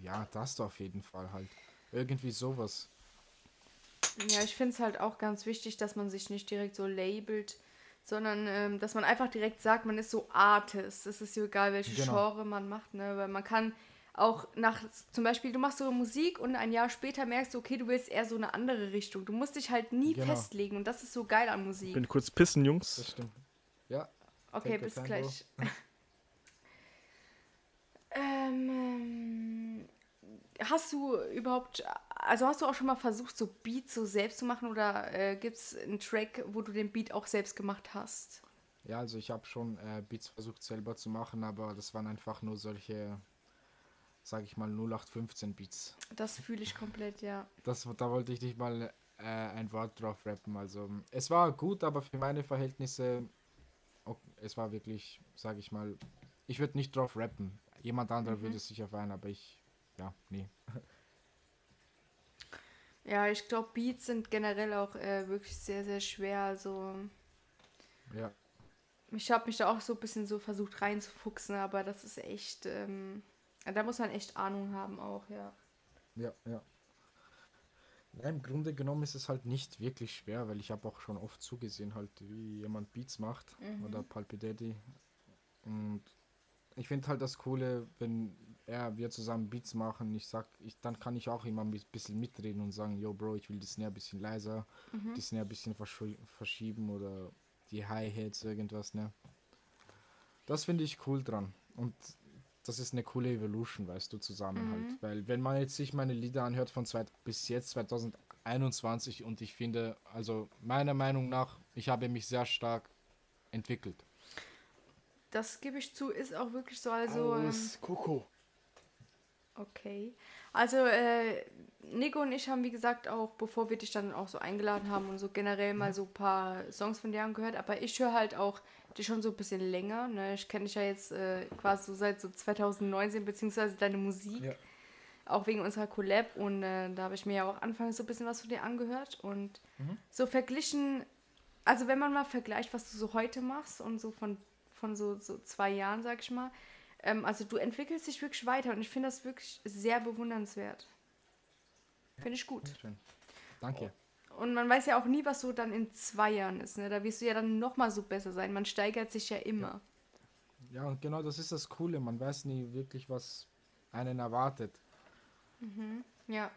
Ja, das auf jeden Fall halt. Irgendwie sowas. Ja, ich finde es halt auch ganz wichtig, dass man sich nicht direkt so labelt, sondern ähm, dass man einfach direkt sagt, man ist so Artist. Es ist ja egal, welche Genau. Genre man macht, ne? Weil man kann auch nach, zum Beispiel, du machst so Musik und ein Jahr später merkst du, okay, du willst eher so eine andere Richtung. Du musst dich halt nie Genau. festlegen und das ist so geil an Musik. Bin kurz pissen, Das Jungs. stimmt. Ja, Okay, bis time, gleich. ähm, ähm, hast du überhaupt, also hast du auch schon mal versucht, so Beats so selbst zu machen oder äh, gibt es einen Track, wo du den Beat auch selbst gemacht hast? Ja, also ich habe schon äh, Beats versucht selber zu machen, aber das waren einfach nur solche, sage ich mal, 0815 Beats. Das fühle ich komplett, ja. Das, da wollte ich nicht mal äh, ein Wort drauf rappen. Also es war gut, aber für meine Verhältnisse, ok, es war wirklich, sage ich mal, ich würde nicht drauf rappen. Jemand anderer würde sicher feiern, aber ich, ja, nee. Ja, ich glaube, Beats sind generell auch äh, wirklich sehr, sehr schwer. Also Ja, ich habe mich da auch so ein bisschen so versucht reinzufuchsen, aber das ist echt, ähm, da muss man echt Ahnung haben auch, ja. ja, ja. Ja, Im Grunde genommen ist es halt nicht wirklich schwer, weil ich habe auch schon oft zugesehen, halt, wie jemand Beats macht oder Pulpy Daddy. Und ich finde halt das Coole, wenn er, wir zusammen Beats machen, ich sag, ich, dann kann ich auch immer ein bisschen mitreden und sagen, yo Bro, ich will die Snare ein bisschen leiser, die Snare ein bisschen verschieben oder die Hi-Hats, irgendwas, ne? Das finde ich cool dran. Und das ist eine coole Evolution, weißt du, zusammen halt. Weil wenn man jetzt sich meine Lieder anhört von zwei, bis jetzt 2021 und ich finde, also meiner Meinung nach, ich habe mich sehr stark entwickelt. Das gebe ich zu, ist auch wirklich so. Also, ähm, Coco. Okay. Also, äh, Nico und ich haben, wie gesagt, auch, bevor wir dich dann auch so eingeladen haben und so generell mal so ein paar Songs von dir angehört, aber ich höre halt auch dich schon so ein bisschen länger. Ne? Ich kenne dich ja jetzt äh, quasi so seit so 2019, beziehungsweise deine Musik. Ja. Auch wegen unserer Collab und äh, da habe ich mir ja auch anfangs so ein bisschen was von dir angehört und so verglichen, also wenn man mal vergleicht, was du so heute machst und so von, von so, so zwei Jahren, sag ich mal, ähm, also du entwickelst dich wirklich weiter und ich finde das wirklich sehr bewundernswert. Finde ich gut. Schön. Danke. Und man weiß ja auch nie, was so dann in zwei Jahren ist. Ne? Da wirst du ja dann nochmal so besser sein. Man steigert sich ja immer. Ja, und genau das ist das Coole. Man weiß nie wirklich, was einen erwartet. Ja.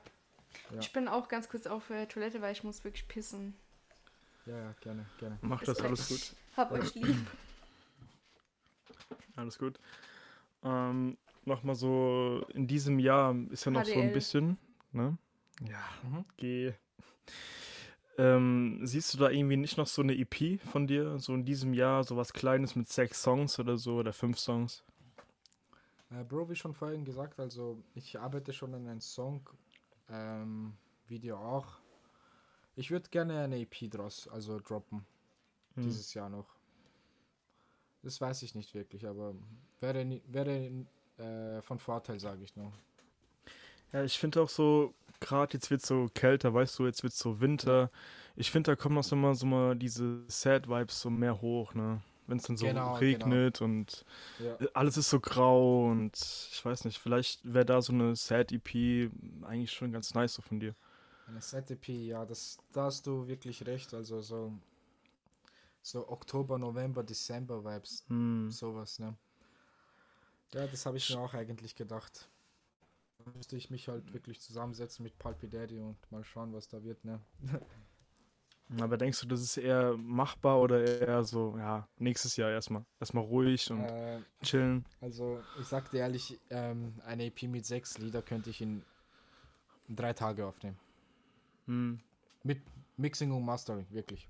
Ja. Ich bin auch ganz kurz auf äh, Toilette, weil ich muss wirklich pissen. Ja, ja, gerne, gerne. Mach das, alles gut. Hab euch lieb. Alles gut. Ähm, Nochmal so, in diesem Jahr ist ja noch so ein HDL. bisschen, ne? Ja, Mhm. geh. Ähm, siehst du da irgendwie nicht noch so eine EP von dir, so in diesem Jahr, so was Kleines mit sechs Songs oder so oder fünf Songs? Äh, Bro, wie schon vorhin gesagt, also ich arbeite schon an einem Song, ähm, Video auch. Ich würde gerne eine EP draus, also droppen, Hm. dieses Jahr noch. Das weiß ich nicht wirklich, aber wäre, wäre äh, von Vorteil, sage ich nur. Ja, ich finde auch so, gerade jetzt wird so kälter, weißt du, jetzt wird so Winter. Ich finde, da kommen auch so mal so mal diese Sad Vibes so mehr hoch, ne? Wenn es dann so Genau, regnet und Ja. alles ist so grau und ich weiß nicht, vielleicht wäre da so eine Sad EP eigentlich schon ganz nice so von dir. Eine ZEP, ja, das, da hast du wirklich recht. Also so, so Oktober, November, Dezember Vibes, Hm. sowas, ne? Ja, das habe ich mir auch eigentlich gedacht. Da müsste ich mich halt wirklich zusammensetzen mit Pulpy Daddy und mal schauen, was da wird, ne? Aber denkst du, das ist eher machbar oder eher so, ja, nächstes Jahr erstmal. Erstmal ruhig und Äh, chillen. also, ich sag dir ehrlich, ähm, eine EP mit sechs Lieder könnte ich in drei Tage aufnehmen. Hm. Mit Mixing und Mastering, wirklich.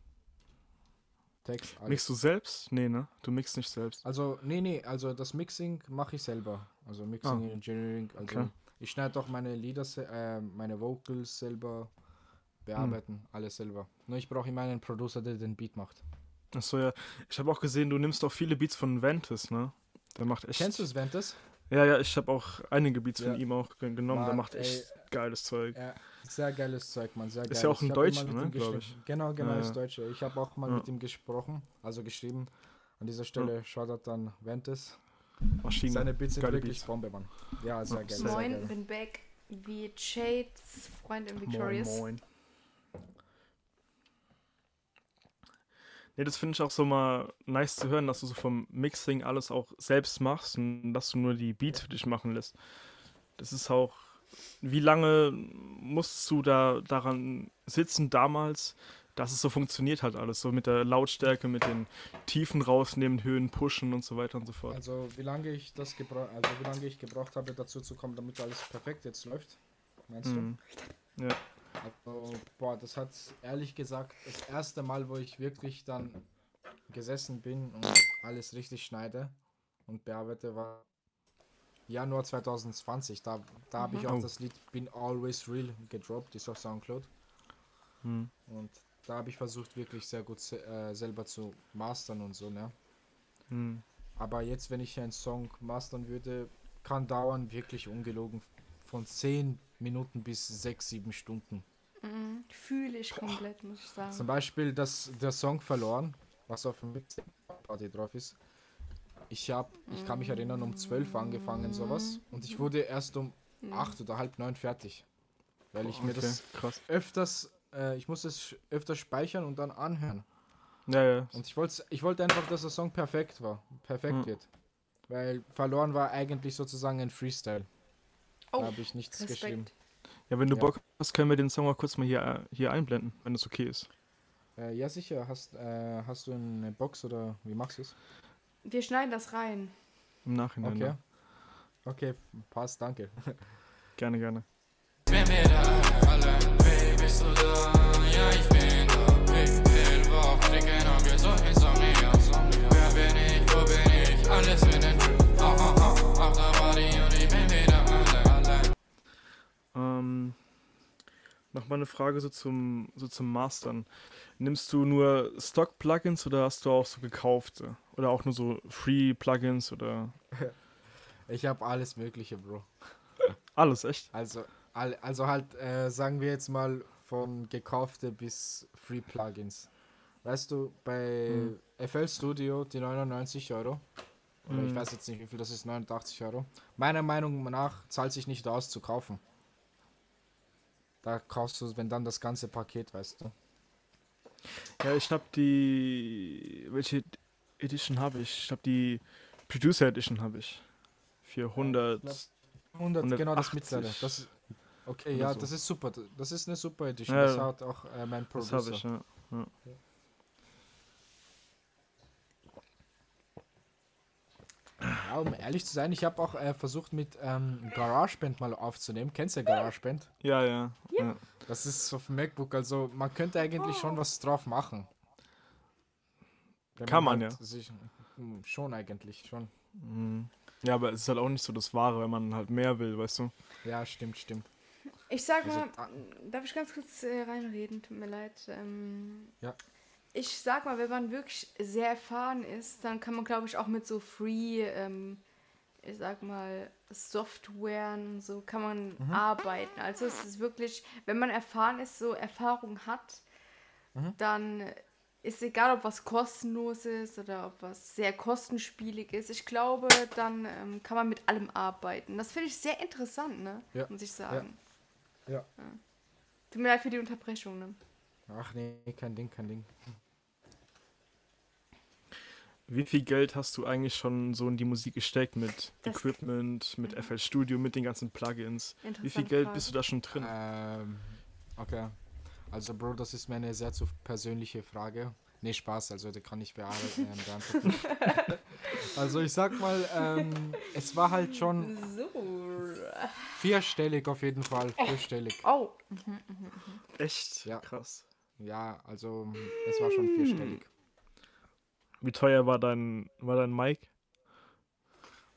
Text, alles. Mixst du selbst? Nee, ne? Du mixst nicht selbst. Also, nee, nee, also das Mixing mache ich selber. Also Mixing Ah. Engineering. Also Okay. ich schneide auch meine Lieder, äh, meine Vocals selber bearbeiten, Hm. alles selber. Nur ich brauche immer einen Producer, der den Beat macht. Achso, ja. Ich habe auch gesehen, du nimmst auch viele Beats von Ventus, ne? Der macht echt. Kennst du Sventus? Ja, ja, ich habe auch einige Beats von Ja. ihm auch ge- genommen. Der Mann, macht echt geiles Zeug. Ja, sehr geiles Zeug, man, sehr Ist geiles. ja auch ein Ich Deutscher, mit ne, ihm glaub geschrieben. Genau, genau, Ja, ist ja. Deutscher. Ich habe auch mal Ja. mit ihm gesprochen, also geschrieben. An dieser Stelle Shoutout an Ventus. Maschine. Seine Beats sind Geile wirklich Beats. Bombe, Mann. Ja, sehr geil. Sehr Moin, geil. bin back. Wie Shades Freund in Moin, Victorious. moin. Nee, das finde ich auch so mal nice zu hören, dass du so vom Mixing alles auch selbst machst und dass du nur die Beats für dich machen lässt. Das ist auch. Wie lange musst du da daran sitzen damals, dass es so funktioniert hat alles? So mit der Lautstärke, mit den Tiefen rausnehmen, Höhen pushen und so weiter und so fort. Also wie lange ich das gebra also wie lange ich gebraucht habe, dazu zu kommen, damit alles perfekt jetzt läuft, meinst Mhm. Ja. du? Also, boah, das hat ehrlich gesagt das erste Mal, wo ich wirklich dann gesessen bin und alles richtig schneide und bearbeite, war Januar 2020. Da, da habe ich auch Oh. das Lied Been Always Real gedroppt, ist auf Soundcloud. Mhm. Und da habe ich versucht, wirklich sehr gut se äh, selber zu mastern und so, ne? Mhm. Aber jetzt, wenn ich einen Song mastern würde, kann dauern wirklich ungelogen von 10 Minuten bis 6, 7 Stunden. Mhm. Fühle ich komplett, muss ich sagen. Zum Beispiel das, der Song Verloren, was auf dem Party drauf ist. Ich habe, ich kann mich erinnern, um 12 angefangen sowas und ich wurde erst um 8 oder halb 9 fertig. Weil ich mir Okay, das krass. öfters, äh, ich muss es öfters speichern und dann anhören. Ja, ja. Und ich wollte ich wollte einfach, dass der Song perfekt war, perfekt Mhm. wird. Weil verloren war eigentlich sozusagen ein Freestyle. Oh, da habe ich nichts geschrieben. Respekt. Ja, wenn du Ja. Bock hast, können wir den Song mal kurz mal hier, hier einblenden, wenn das okay ist. Äh, ja, sicher. Hast, äh, hast du eine Box oder wie machst du es? Wir schneiden das rein. Im Nachhinein. Okay. ne? Okay, passt, danke. Gerne, gerne. Ähm, Nochmal eine Frage so zum, so zum Mastern. Nimmst du nur Stock-Plugins oder hast du auch so gekaufte? Oder auch nur so Free-Plugins oder Ich habe alles Mögliche, Bro. alles, echt? Also, also halt, äh, sagen wir jetzt mal von gekaufte bis Free Plugins. Weißt du, bei FL Studio die 99 Euro, oder ich Mhm. weiß jetzt nicht, wie viel das ist, 89 Euro. Meiner Meinung nach zahlt sich nicht aus zu kaufen. Da kaufst du, wenn dann das ganze Paket, weißt du. Ja, ich habe die. Welche Edition habe ich? Ich habe die Producer Edition habe ich. Für 100. 100, genau das 180 mittlere. Das, okay, ja, so. das ist super. Das ist eine super Edition. Ja, das ja. hat auch äh, mein das Producer. habe ich, ja. ja. Ja, um ehrlich zu sein, ich habe auch äh, versucht mit ähm, GarageBand mal aufzunehmen. Kennst du GarageBand? Ja, ja. ja. Das ist auf dem MacBook, also man könnte eigentlich schon was drauf machen. Wenn Kann man, halt ja. Sich, Hm, schon eigentlich, schon. Mhm. Ja, aber es ist halt auch nicht so das Wahre, wenn man halt mehr will, weißt du? Ja, stimmt, stimmt. Ich sag Also, mal, darf ich ganz kurz äh, reinreden? Tut mir leid. Ähm, Ja. Ich sag mal, wenn man wirklich sehr erfahren ist, dann kann man, glaube ich, auch mit so Free, ähm, ich sag mal, Softwaren und so kann man Mhm. arbeiten. Also es ist wirklich, wenn man erfahren ist, so Erfahrung hat, Mhm. dann ist egal, ob was kostenlos ist oder ob was sehr kostenspielig ist. Ich glaube, dann ähm, kann man mit allem arbeiten. Das finde ich sehr interessant, ne? Ja. Muss ich sagen. Ja. Tut mir leid für die Unterbrechung, ne? Ach nee, kein Ding, kein Ding. Wie viel Geld hast du eigentlich schon so in die Musik gesteckt mit Das- Equipment, mit FL Studio, mit den ganzen Plugins? Wie viel Geld Frage. bist du da schon drin? Ähm, okay. Also, Bro, das ist mir eine sehr zu persönliche Frage. Nee, Spaß, also die kann ich bearbeiten, ähm, beantworten. also, ich sag mal, ähm, es war halt schon So. vierstellig auf jeden Fall. Vierstellig. Oh, Echt? Ja. Krass. Ja, also, es war schon vierstellig. Wie teuer war dein, war dein Mic?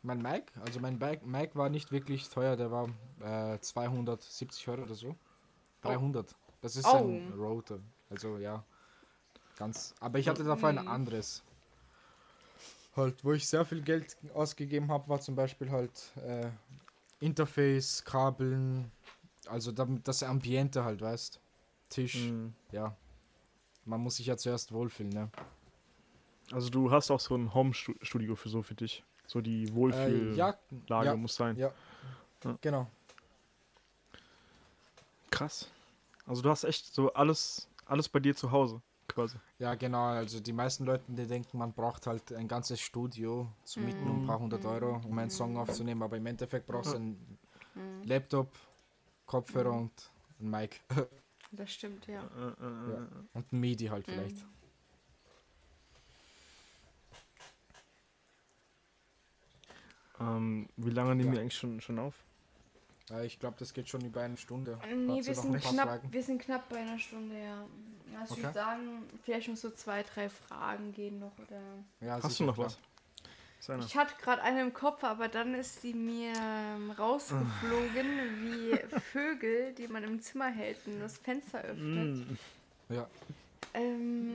Mein Mic, also mein Mic, Mic war nicht wirklich teuer, der war äh, 270 Euro oder so. 300. Das ist Oh. ein Rotor. Also ja, ganz. Aber ich hatte davor ein anderes. Halt, wo ich sehr viel Geld ausgegeben habe, war zum Beispiel halt äh, Interface, Kabeln, also damit das Ambiente halt, weißt. Tisch, Mhm. ja. Man muss sich ja zuerst wohlfühlen, ne? Also du hast auch so ein Home-Studio für so für dich. So die Äh, Wohlfühllage ja, ja, muss sein. ja. Genau. Krass. Also du hast echt so alles, alles bei dir zu Hause, quasi. Ja, genau. Also die meisten Leute, die denken, man braucht halt ein ganzes Studio zu mieten um ein paar hundert Euro, um einen Song aufzunehmen. Aber im Endeffekt brauchst du einen Laptop, Kopfhörer und ein Mic. Das stimmt, ja. Äh, äh, Ja. Und ein MIDI halt vielleicht. Ähm, wie lange nehmen Ja. wir eigentlich schon, schon auf? Äh, ich glaube, das geht schon über eine Stunde. Nee, Hast du wir sind, knapp, wir sind knapp bei einer Stunde, ja. Also ich Okay. würde sagen, vielleicht noch so zwei, drei Fragen gehen noch. Oder Ja, Hast sicher, du noch klar. was? Seiner. ich hatte gerade eine im Kopf, aber dann ist sie mir ähm, rausgeflogen wie Vögel, die man im Zimmer hält und das Fenster öffnet. Mm. Ja. Ähm,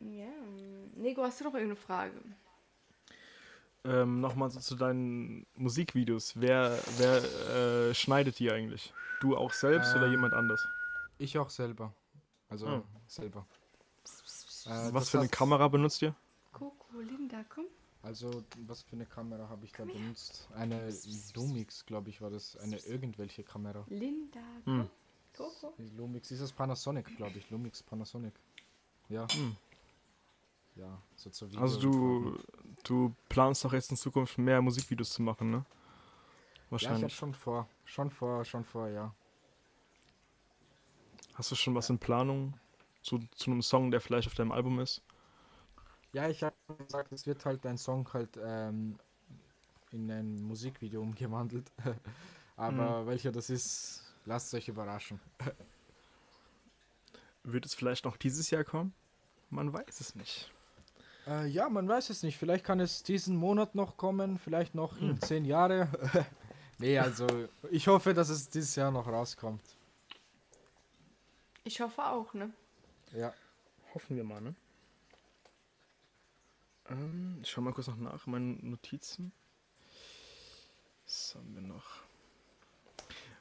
ja. Nego, hast du noch irgendeine Frage? Ähm, Nochmal so zu deinen Musikvideos. Wer, wer äh, schneidet die eigentlich? Du auch selbst oder Ähm, jemand anders? Ich auch selber. Also Hm. selber. Äh, Was das für eine Kamera benutzt ihr? Coco, Linda, komm. Also, was für eine Kamera habe ich da benutzt? Eine Lumix, glaube ich, war das. Eine irgendwelche Kamera. Linda, komm. Hm. Coco. Lumix ist das Panasonic, glaube ich. Lumix Panasonic. Ja. Hm. Ja, so zur Video Also du, du planst doch jetzt in Zukunft mehr Musikvideos zu machen, ne? Ja, ich Wahrscheinlich. schon vor. Schon vor, schon vor, ja. Hast du schon was in Planung zu, zu einem Song, der vielleicht auf deinem Album ist? Ja, ich habe gesagt, es wird halt ein Song halt ähm, in ein Musikvideo umgewandelt. Aber Hm. welcher das ist, lasst euch überraschen. Wird es vielleicht noch dieses Jahr kommen? Man weiß es nicht. Äh, ja, man weiß es nicht. Vielleicht kann es diesen Monat noch kommen, vielleicht noch in zehn Jahre. nee, also ich hoffe, dass es dieses Jahr noch rauskommt. Ich hoffe auch, ne? Ja. Hoffen wir mal, ne? Ähm, ich schau mal kurz noch nach, meine Notizen. Was haben wir noch?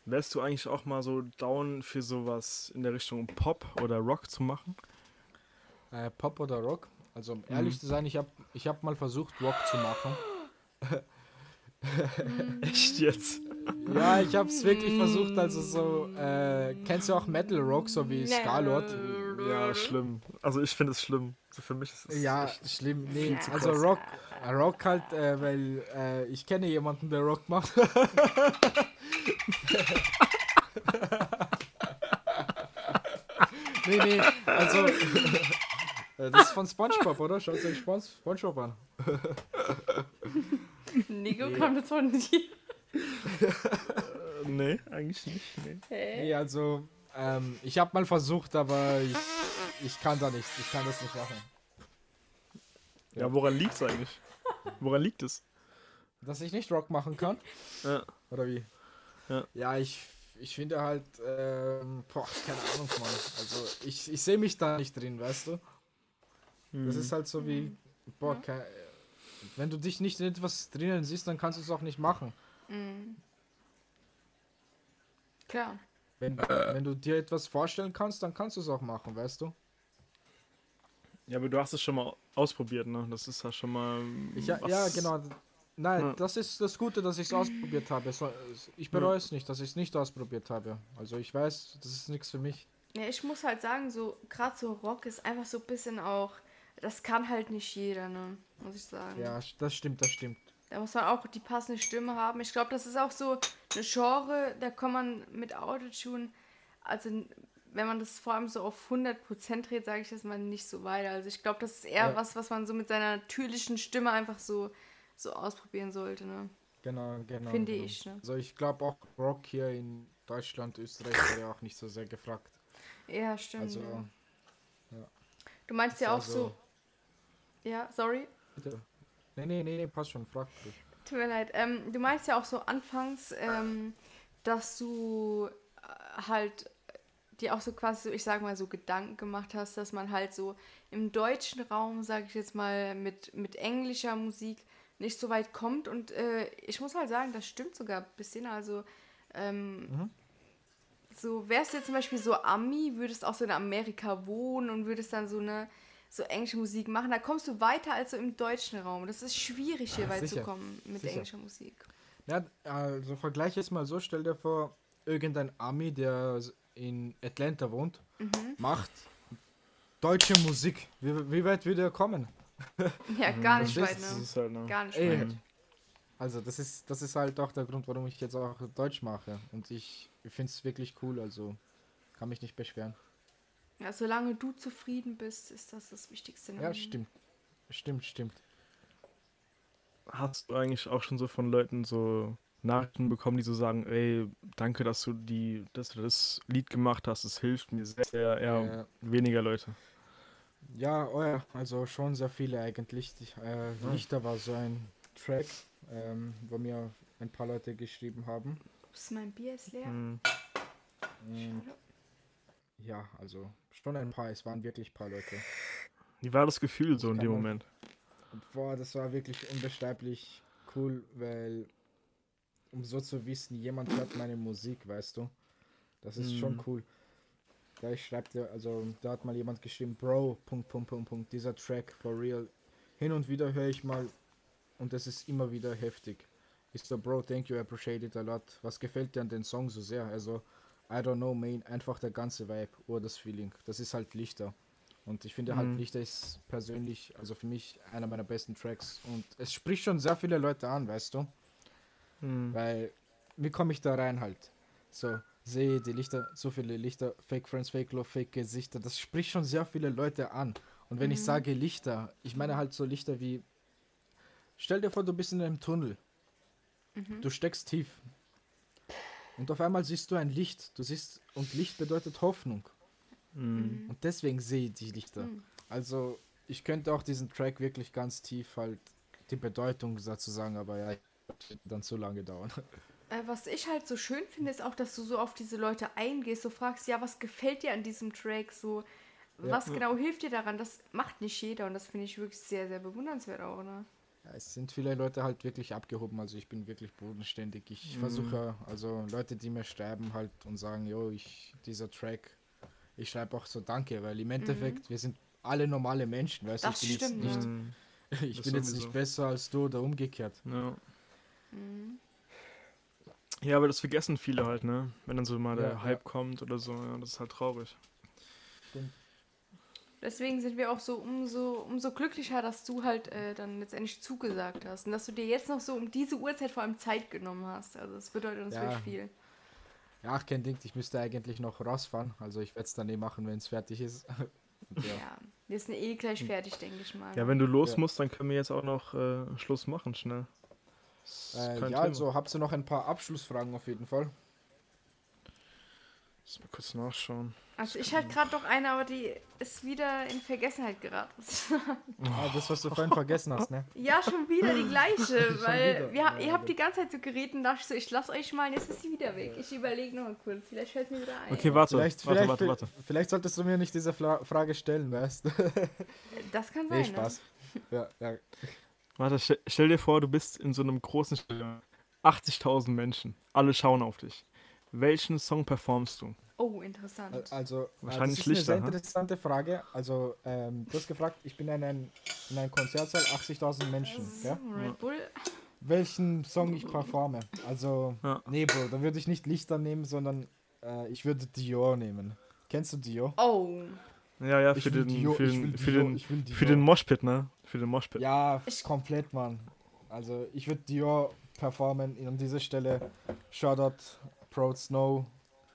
Wärst du eigentlich auch mal so down für sowas in der Richtung Pop oder Rock zu machen? Äh, Pop oder Rock? Also um ehrlich zu sein, ich habe ich hab mal versucht, Rock zu machen. Echt jetzt? Ja, ich habe es wirklich versucht, also so, äh, kennst du auch Metal Rock, so wie Scarlord? Ja, schlimm. Also ich finde es schlimm. So für mich ist es Ja, echt schlimm. Nee, viel zu also krass. Rock, Rock halt, äh, weil äh, ich kenne jemanden, der Rock macht. nee, nee, also das ist von SpongeBob, oder? Schaut euch Spon SpongeBob an. Nego kommt jetzt von dir. Äh, nee, eigentlich nicht. Nee. Nee, also ähm, ich habe mal versucht, aber ich, ich kann da nichts. Ich kann das nicht machen. Ja, woran liegt es eigentlich? Woran liegt es? Dass ich nicht Rock machen kann? Ja. Oder wie? Ja. Ja, ich, ich finde halt, ähm, boah, keine Ahnung, Mann. Also ich, ich sehe mich da nicht drin, weißt du? Das ist halt so wie, boah, ke- wenn du dich nicht in etwas drinnen siehst, dann kannst du es auch nicht machen. Mhm. Klar. Wenn, wenn du dir etwas vorstellen kannst, dann kannst du es auch machen, weißt du? Ja, aber du hast es schon mal ausprobiert, ne? Das ist ja schon mal. Ich, ja, was- ja, genau. Nein, Ja. das ist das Gute, dass ich es ausprobiert habe. Ich bereue es nicht, dass ich es nicht ausprobiert habe. Also ich weiß, das ist nichts für mich. Ja, ich muss halt sagen, so gerade so Rock ist einfach so ein bisschen auch, das kann halt nicht jeder, ne? Muss ich sagen. Ja, das stimmt, das stimmt. Da muss man auch die passende Stimme haben. Ich glaube, das ist auch so eine Genre, da kann man mit Autotune, also wenn man das vor allem so auf 100% dreht, sage ich das mal nicht so weiter. Also ich glaube, das ist eher Ja. was, was man so mit seiner natürlichen Stimme einfach so, so ausprobieren sollte, ne? Genau, genau. Finde genau. ich, ne? Also ich glaube auch Rock hier in Deutschland, Österreich wäre auch nicht so sehr gefragt. Ja, stimmt. Also, ja. Du meinst ja auch Also- so. Ja, sorry. Bitte. Nee, nee, nee, nee, passt schon, frag dich. Tut mir leid. Ähm, du meinst ja auch so anfangs, ähm, dass du äh, halt dir auch so quasi, ich sag mal, so Gedanken gemacht hast, dass man halt so im deutschen Raum, sag ich jetzt mal, mit, mit englischer Musik nicht so weit kommt. Und äh, ich muss halt sagen, das stimmt sogar ein bisschen. Also, ähm, so wärst du jetzt zum Beispiel so Ami, würdest auch so in Amerika wohnen und würdest dann so eine so englische Musik machen, da kommst du weiter als so im deutschen Raum. Das ist schwierig, hier Ja, weit sicher. zu kommen mit Sicher. englischer Musik. Ja, also vergleich es mal so, stell dir vor, irgendein Ami, der in Atlanta wohnt, macht deutsche Musik. Wie, wie weit würde er kommen? Ja, gar nicht weit, ne? ist halt, ne? Gar nicht Ey. weit. Also das ist, das ist halt auch der Grund, warum ich jetzt auch Deutsch mache. Und ich finde es wirklich cool, also kann mich nicht beschweren. Ja, solange du zufrieden bist, ist das das Wichtigste. im Ja, stimmt. Stimmt, stimmt. Hast du eigentlich auch schon so von Leuten so Nachrichten bekommen, die so sagen, ey, danke, dass du die, dass du das Lied gemacht hast, es hilft mir sehr, sehr eher Äh, weniger Leute. Ja, oh ja, also schon sehr viele eigentlich. Die, äh, Lichter war so ein Track, ähm, wo mir ein paar Leute geschrieben haben. Ups, mein Bier ist leer. Mhm. Ja, also schon ein paar, es waren wirklich ein paar Leute. Wie war das Gefühl so in dem Moment? Boah, das war wirklich unbeschreiblich cool, weil um so zu wissen, jemand hört meine Musik, weißt du. Das ist schon Mhm. cool. Da ich schreibte, also da hat mal jemand geschrieben, Bro, Punkt, Punkt, Punkt, Punkt, dieser Track for real. Hin und wieder höre ich mal und das ist immer wieder heftig. Ich so, Bro, thank you, I appreciate it a lot. Was gefällt dir an den Song so sehr? Also, I don't know, man, einfach der ganze Vibe oder das Feeling. Das ist halt Lichter. Und ich finde halt Mhm. Lichter ist persönlich, also für mich einer meiner besten Tracks. Und es spricht schon sehr viele Leute an, weißt du? Mhm. Weil, wie komme ich da rein halt? So, sehe die Lichter, so viele Lichter, Fake Friends, Fake Love, Fake Gesichter, das spricht schon sehr viele Leute an. Und wenn ich sage Lichter, ich meine halt so Lichter wie, stell dir vor, du bist in einem Tunnel. Du steckst tief. Und auf einmal siehst du ein Licht. Du siehst, und Licht bedeutet Hoffnung. Mhm. Und deswegen sehe ich die Lichter. Also, ich könnte auch diesen Track wirklich ganz tief halt die Bedeutung dazu sagen, aber ja, dann zu lange dauern. Äh, was ich halt so schön finde, ist auch, dass du so auf diese Leute eingehst, so fragst, ja, was gefällt dir an diesem Track, so, was genau hilft dir daran? Das macht nicht jeder und das finde ich wirklich sehr, sehr bewundernswert auch, ne? Ja, es sind viele Leute halt wirklich abgehoben, also ich bin wirklich bodenständig. Ich versuche, also Leute, die mir schreiben halt und sagen, jo, ich, dieser Track, ich schreibe auch so Danke, weil im Endeffekt, wir sind alle normale Menschen, weißt du, ich bin stimmt, jetzt ja. Mhm. nicht, ich Das bin jetzt nicht besser als du oder umgekehrt. Ja. Ja, aber das vergessen viele halt, ne? Wenn dann so mal der Ja, Hype ja. kommt oder so, ja, das ist halt traurig. Deswegen sind wir auch so umso, umso glücklicher, dass du halt äh, dann letztendlich zugesagt hast und dass du dir jetzt noch so um diese Uhrzeit vor allem Zeit genommen hast. Also es bedeutet uns Ja. wirklich viel. Ja, ach, kein Ding, ich müsste eigentlich noch rausfahren, also ich werde es dann eh machen, wenn es fertig ist. Ja. Ja, wir sind eh gleich fertig, denke ich mal. Ja, wenn du los Ja. musst, dann können wir jetzt auch noch äh, Schluss machen, schnell. Das Äh, ja, Thema. also habt ihr noch ein paar Abschlussfragen auf jeden Fall. Lass mal kurz nachschauen. Also ich hatte gerade noch eine, aber die ist wieder in Vergessenheit geraten. Ah, das, was du vorhin vergessen hast, ne? ja, schon wieder die gleiche, weil wir, Ja, ihr habt die ganze Zeit so geredet und dachte ich so, ich lasse euch mal, und jetzt ist sie wieder weg. Ich überlege noch mal kurz, vielleicht fällt mir wieder ein. Okay, warte, Vielleicht, warte, vielleicht, warte, warte. vielleicht solltest du mir nicht diese Fla Frage stellen, weißt du? Das kann sein, Nee, Spaß. Ja, ja. Warte, stell, stell dir vor, du bist in so einem großen Stadion. 80.000 Menschen. Alle schauen auf dich. Welchen Song performst du? Oh, interessant. Also, Wahrscheinlich äh, das ist eine sehr Lichter, interessante Frage. Also, ähm, du hast gefragt, ich bin in einem, in einem Konzertsaal, 80.000 Menschen. Ja? So, Red Bull. Welchen Song ich performe? Also, Ja. nee, Bro, da würde ich nicht Lichter nehmen, sondern äh, ich würde Dior nehmen. Kennst du Dior? Oh. Ja, ja, Ich für den, Dior, für ich den, für Dior, den, für Dior. den Moshpit, ne? Für den Moshpit. Ja, Ich- komplett, Mann. Also ich würde Dior performen an dieser Stelle. Shoutout Proud Snow.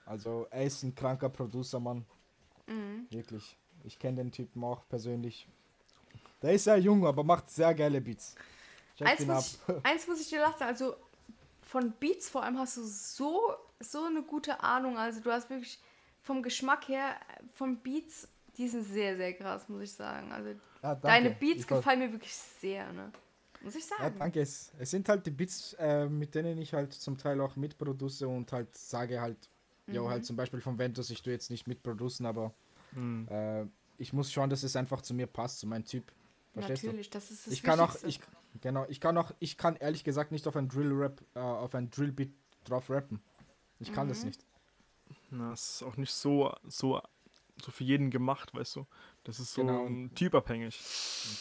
Also er ist ein kranker Producer, Mann. Mhm. Wirklich. Ich kenne den Typen auch persönlich. Der ist sehr jung, aber macht sehr geile Beats. Eins muss, ich, eins muss ich dir lassen, also von Beats vor allem hast du so, so eine gute Ahnung. Also du hast wirklich vom Geschmack her, von Beats die sind sehr, sehr krass, muss ich sagen. Also Ja, deine Beats Ich gefallen mir wirklich sehr, ne? Muss ich Ja, sagen. danke. Es, es sind halt die Beats, äh, mit denen ich halt zum Teil auch mitproduce und halt sage halt, ja, Mhm. halt zum Beispiel von Ventus, ich tue jetzt nicht mitproducen, aber Hm. äh, ich muss schauen, dass es einfach zu mir passt, zu meinem Typ. Verstehst Natürlich, das ist du? das Ich kann auch, ich, genau, ich kann auch, ich kann ehrlich gesagt nicht auf ein Drill-Rap, äh, auf ein Drill-Beat drauf rappen. Ich kann Mhm. das nicht. Na, es ist auch nicht so, so, so für jeden gemacht, weißt du. Das ist so Genau. typabhängig.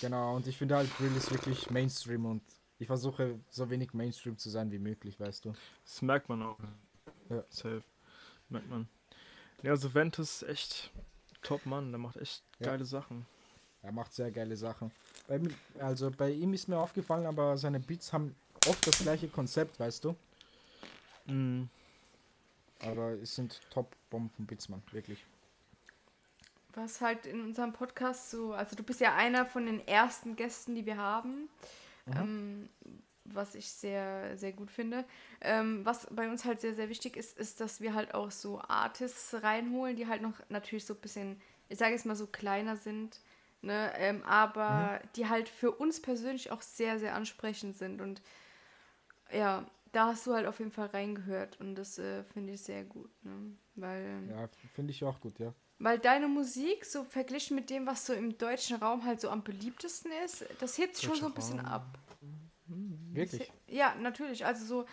Genau, und ich finde halt, Drill ist wirklich Mainstream und ich versuche so wenig Mainstream zu sein wie möglich, weißt du. Das merkt man auch. Ja. Safe. Merkt man. Ja, also Ventus ist echt top Mann, der macht echt Ja. geile Sachen. Er macht sehr geile Sachen. Also bei ihm ist mir aufgefallen, aber seine Beats haben oft das gleiche Konzept, weißt du. Mhm. Aber es sind Top-Bomben-Beats, Mann, wirklich. Was halt in unserem Podcast so, also du bist ja einer von den ersten Gästen, die wir haben, ähm, was ich sehr, sehr gut finde. Ähm, was bei uns halt sehr, sehr wichtig ist, ist, dass wir halt auch so Artists reinholen, die halt noch natürlich so ein bisschen, ich sage jetzt mal so kleiner sind, ne, ähm, aber die halt für uns persönlich auch sehr, sehr ansprechend sind und ja, da hast du halt auf jeden Fall reingehört und das äh, finde ich sehr gut, ne? weil Ja, finde ich auch gut, ja. Weil deine Musik, so verglichen mit dem, was so im deutschen Raum halt so am beliebtesten ist, das hebt sich schon so ein bisschen Raum. ab. Wirklich. Ja, natürlich. Also so,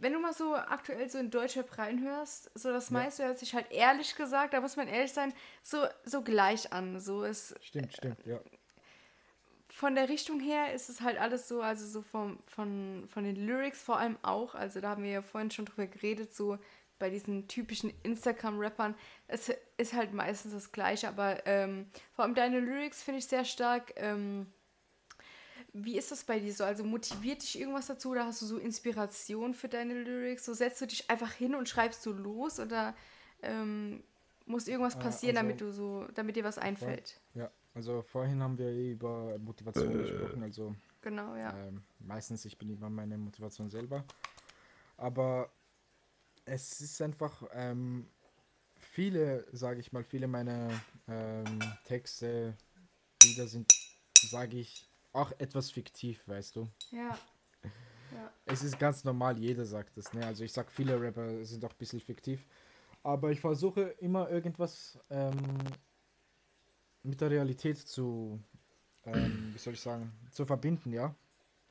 wenn du mal so aktuell so in Deutschrap reinhörst, so das meiste hört sich halt ehrlich gesagt, da muss man ehrlich sein, so, so gleich an. So ist Stimmt, stimmt, ja. von der Richtung her ist es halt alles so, also so vom, von, von den Lyrics vor allem auch, also da haben wir ja vorhin schon drüber geredet, so bei diesen typischen Instagram-Rappern, es ist halt meistens das Gleiche, aber ähm, vor allem deine Lyrics finde ich sehr stark. Ähm, wie ist das bei dir so? Also motiviert dich irgendwas dazu oder hast du so Inspiration für deine Lyrics? So setzt du dich einfach hin und schreibst du los oder ähm, muss irgendwas Äh, passieren, also- damit du so, damit dir was einfällt? Ja, also vorhin haben wir eh über Motivation gesprochen, also Genau, ja. ähm, meistens ich bin immer meine Motivation selber. Aber es ist einfach ähm, viele, sage ich mal, viele meiner ähm, Texte, Lieder sind, sage ich, auch etwas fiktiv, weißt du. Ja. Es ist ganz normal, jeder sagt das, ne? Also ich sag, viele Rapper sind auch ein bisschen fiktiv. Aber ich versuche immer irgendwas ähm, mit der Realität zu, ähm, wie soll ich sagen, zu verbinden, ja.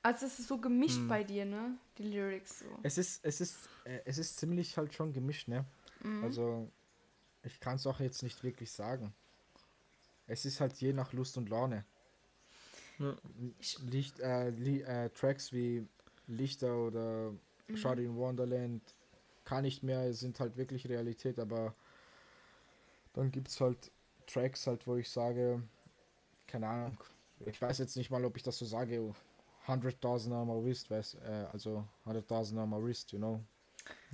Also es ist so gemischt bei dir, ne? Die Lyrics so. Es ist, es ist, äh, es ist ziemlich halt schon gemischt, ne? Also ich kann es auch jetzt nicht wirklich sagen. Es ist halt je nach Lust und Laune. Ja. Licht, äh, Li äh, Tracks wie Lichter oder Shot in Wonderland kann nicht mehr, sind halt wirklich Realität, aber dann gibt es halt Tracks halt, wo ich sage, keine Ahnung, ich weiß jetzt nicht mal, ob ich das so sage, 100.000 on my wrist, weiß, äh, also 100.000 on my wrist, you know.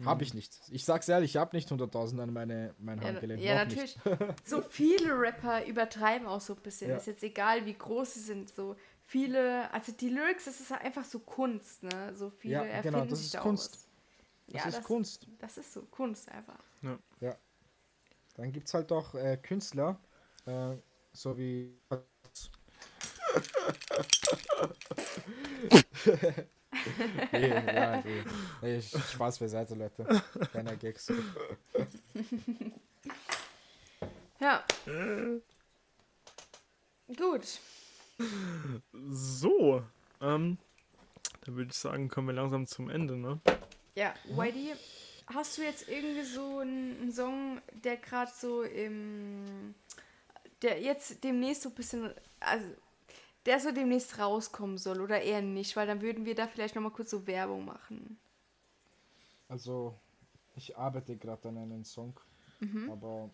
Habe ich nicht. Ich sag's ehrlich, ich habe nicht 100.000 an meine, mein Ja, Handgelenk. ja noch natürlich. Nicht. so viele Rapper übertreiben auch so ein bisschen. Ja. Ist jetzt egal, wie groß sie sind. So viele, also die Lyrics, das ist einfach so Kunst, ne? So viele Ja, erfinden genau, das sich ist da auch Kunst. was. Das ja, ist Kunst. Das ist so Kunst einfach. Dann gibt es halt auch äh, Künstler, äh, so wie. nee, ja, nee. nee. Sch- Spaß beiseite, Leute. Keiner Gags. Ja. Gut. So, ähm, dann würde ich sagen, kommen wir langsam zum Ende, ne? Ja, Whitey, hast du jetzt irgendwie so einen, einen Song, der gerade so im. der jetzt demnächst so ein bisschen. also der so demnächst rauskommen soll oder eher nicht, weil dann würden wir da vielleicht nochmal kurz so Werbung machen. Also, ich arbeite gerade an einem Song, aber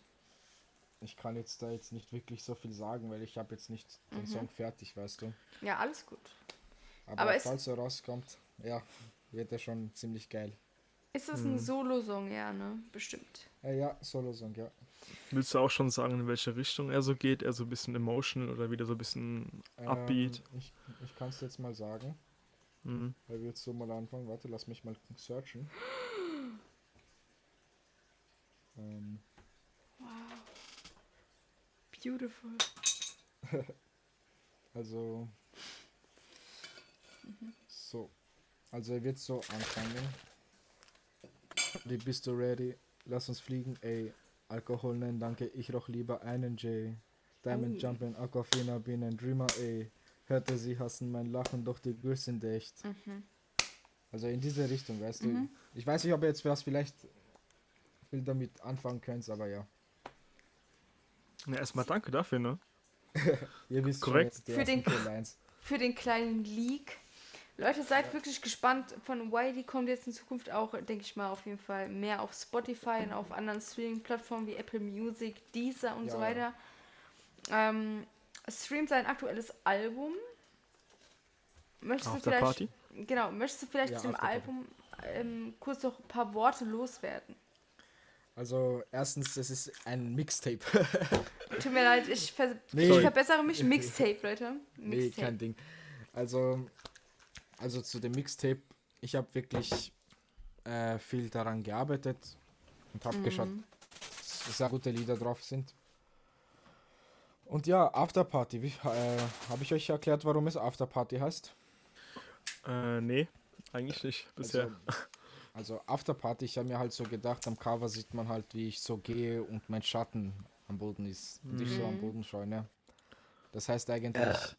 ich kann jetzt da jetzt nicht wirklich so viel sagen, weil ich habe jetzt nicht den Song fertig, weißt du. Ja, alles gut. Aber, Aber falls er rauskommt, ja, wird er schon ziemlich geil. Ist das ein Solo-Song, ja, ne? Bestimmt. Äh, ja, Solo-Song, ja. Willst du auch schon sagen, in welche Richtung er so geht? Er so ein bisschen emotional oder wieder so ein bisschen upbeat? Ähm, ich ich kann es jetzt mal sagen. Mhm. Er wird so mal anfangen. Warte, lass mich mal searchen. Ähm, Beautiful. Also. So. Also er wird so anfangen. Wie bist du ready? Lass uns fliegen, ey. Alkohol nennen, danke. Ich roch lieber einen J. Diamond. Jumpin', Aquafina, bin ein Dreamer, ey. Hörte sie hassen mein Lachen, doch die Girls sind echt. Mhm. Also in diese Richtung, weißt du. Mhm. Ich weiß nicht, ob ihr jetzt was vielleicht viel damit anfangen könnt, aber ja. Ja, erstmal danke dafür, ne? Ihr wisst schon Korrekt. die Für den-. Für den kleinen Leak. Leute, seid wirklich gespannt. Von YD kommt jetzt in Zukunft auch, denke ich mal, auf jeden Fall mehr auf Spotify und auf anderen Streaming-Plattformen wie Apple Music, Deezer und Ja, so weiter. Ähm, streamt sein aktuelles Album. Möchtest Auf du der vielleicht, Party? Genau, möchtest du vielleicht Ja, der Party. Album ähm, kurz noch ein paar Worte loswerden? Also erstens, es ist ein Mixtape. Tut mir leid, ich, ver Nee. ich verbessere mich. Mixtape, Leute. nee, Mixtape. kein Ding. Also, also zu dem Mixtape, ich habe wirklich äh, viel daran gearbeitet und habe geschaut, Mhm. dass sehr gute Lieder drauf sind. Und ja, Afterparty. Äh, habe ich euch erklärt, warum es Afterparty heißt? Äh, nee, eigentlich nicht bisher. Also, also Afterparty, ich habe mir halt so gedacht, am Cover sieht man halt, wie ich so gehe und mein Schatten am Boden ist. Und ich so am Mhm. Boden schaue, ne? Das heißt eigentlich,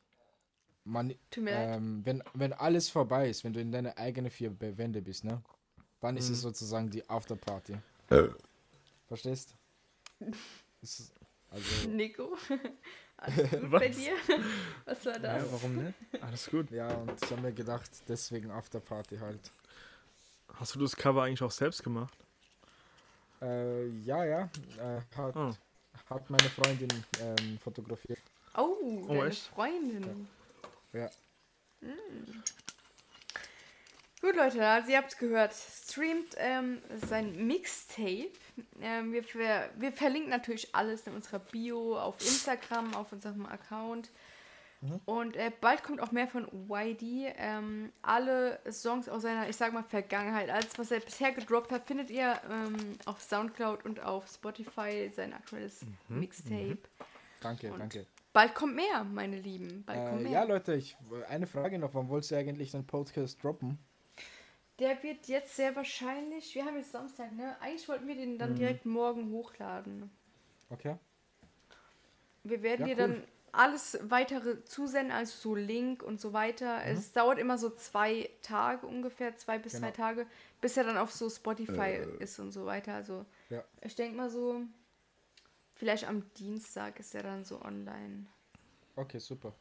man, Tut mir leid. ähm, wenn, wenn alles vorbei ist, wenn du in deine eigene vier Wände bist, ne? Dann ist es Mhm. sozusagen die Afterparty. Verstehst? Es ist- Also, Nico, alles gut Was? bei dir? Was war das? Ja, warum nicht? Alles gut. ja, und ich habe mir gedacht, deswegen Afterparty halt. Hast du das Cover eigentlich auch selbst gemacht? Äh, ja, ja, äh, hat, Oh. hat meine Freundin ähm, fotografiert. Oh, Oh, deine echt? Freundin. Ja. Gut, Leute, also ihr habt es gehört. Streamt ähm, sein Mixtape. Ähm, wir, ver wir verlinken natürlich alles in unserer Bio, auf Instagram, auf unserem Account. Und äh, bald kommt auch mehr von YD. Ähm, alle Songs aus seiner, ich sag mal, Vergangenheit, alles, was er bisher gedroppt hat, findet ihr ähm, auf Soundcloud und auf Spotify, sein aktuelles Mixtape. Danke, Und danke. Bald kommt mehr, meine Lieben. Bald kommt Äh, mehr. ja, Leute, ich, eine Frage noch. Wann wolltest du eigentlich den Podcast droppen? Der wird jetzt sehr wahrscheinlich, wir haben jetzt Samstag, ne? Eigentlich wollten wir den Mhm. dann direkt morgen hochladen. Okay. Wir werden Ja, dir cool. dann alles weitere zusenden, also so Link und so weiter. Mhm. Es dauert immer so zwei Tage ungefähr, zwei bis Genau. drei Tage, bis er dann auf so Spotify ist und so weiter. Also Äh. Ja. ich denke mal so, vielleicht am Dienstag ist er dann so online. Okay, super.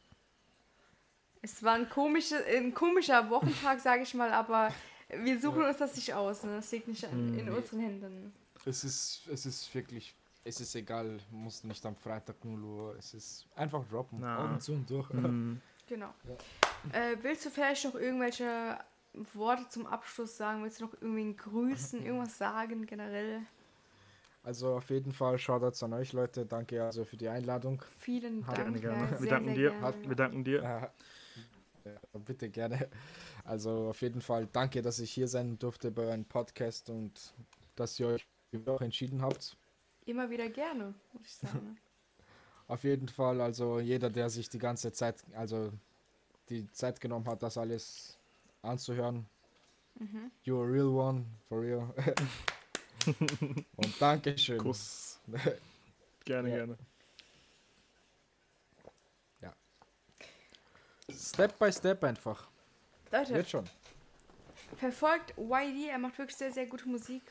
Es war ein, komische, ein komischer Wochentag, sage ich mal, aber wir suchen uns das nicht aus. Ne? Das liegt nicht an, Mhm. in unseren Händen. Es ist, es ist wirklich, es ist egal, muss nicht am Freitag 0 Uhr, es ist einfach droppen. Na. Augen zu und durch. Hm, Genau. Äh, willst du vielleicht noch irgendwelche Worte zum Abschluss sagen? Willst du noch irgendwen grüßen, irgendwas sagen generell? Also auf jeden Fall Shoutouts an euch Leute, danke also für die Einladung. Vielen Dank. gerne. ja, Wir sehr, danken sehr dir. gerne. Wir danken dir. Ja, bitte gerne. Also auf jeden Fall danke, dass ich hier sein durfte bei eurem Podcast und dass ihr euch auch entschieden habt. Immer wieder gerne, muss ich sagen. Auf jeden Fall, also jeder, der sich die ganze Zeit, also die Zeit genommen hat, das alles anzuhören. Mhm. You're a real one, for real. Und Dankeschön. Kuss. Gerne, Ja. gerne. Step by Step einfach. Leute, Wird schon. verfolgt YD, er macht wirklich sehr, sehr gute Musik.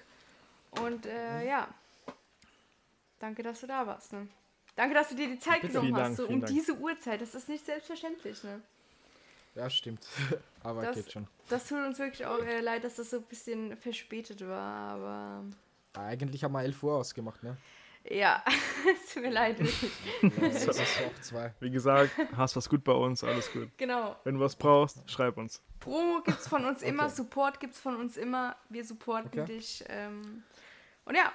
Und äh, Mhm. ja, danke, dass du da warst. Ne? Danke, dass du dir die Zeit Bitte. genommen Vielen hast, Dank, so um Dank. diese Uhrzeit. Das ist nicht selbstverständlich. Ne? Ja, stimmt. Aber Das- geht schon. Das tut uns wirklich auch äh, leid, dass das so ein bisschen verspätet war, aber Eigentlich haben wir 11 Uhr ausgemacht, ne? ja, es tut mir leid. Ja, es ist auch zwei. Wie gesagt, hast was gut bei uns, alles gut. genau. Wenn du was brauchst, schreib uns. Promo gibt's von uns immer, Okay. Support gibt's von uns immer. Wir supporten Okay. dich. Ähm, und ja,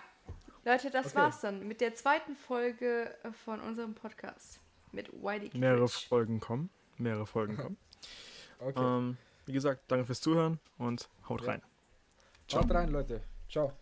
Leute, das Okay. war's dann mit der zweiten Folge von unserem Podcast mit YD Mehrere. Folgen kommen. Mehrere Folgen kommen. Okay. Ähm, wie gesagt, danke fürs Zuhören und haut Ja. rein. Ciao. Schaut rein, Leute. Ciao.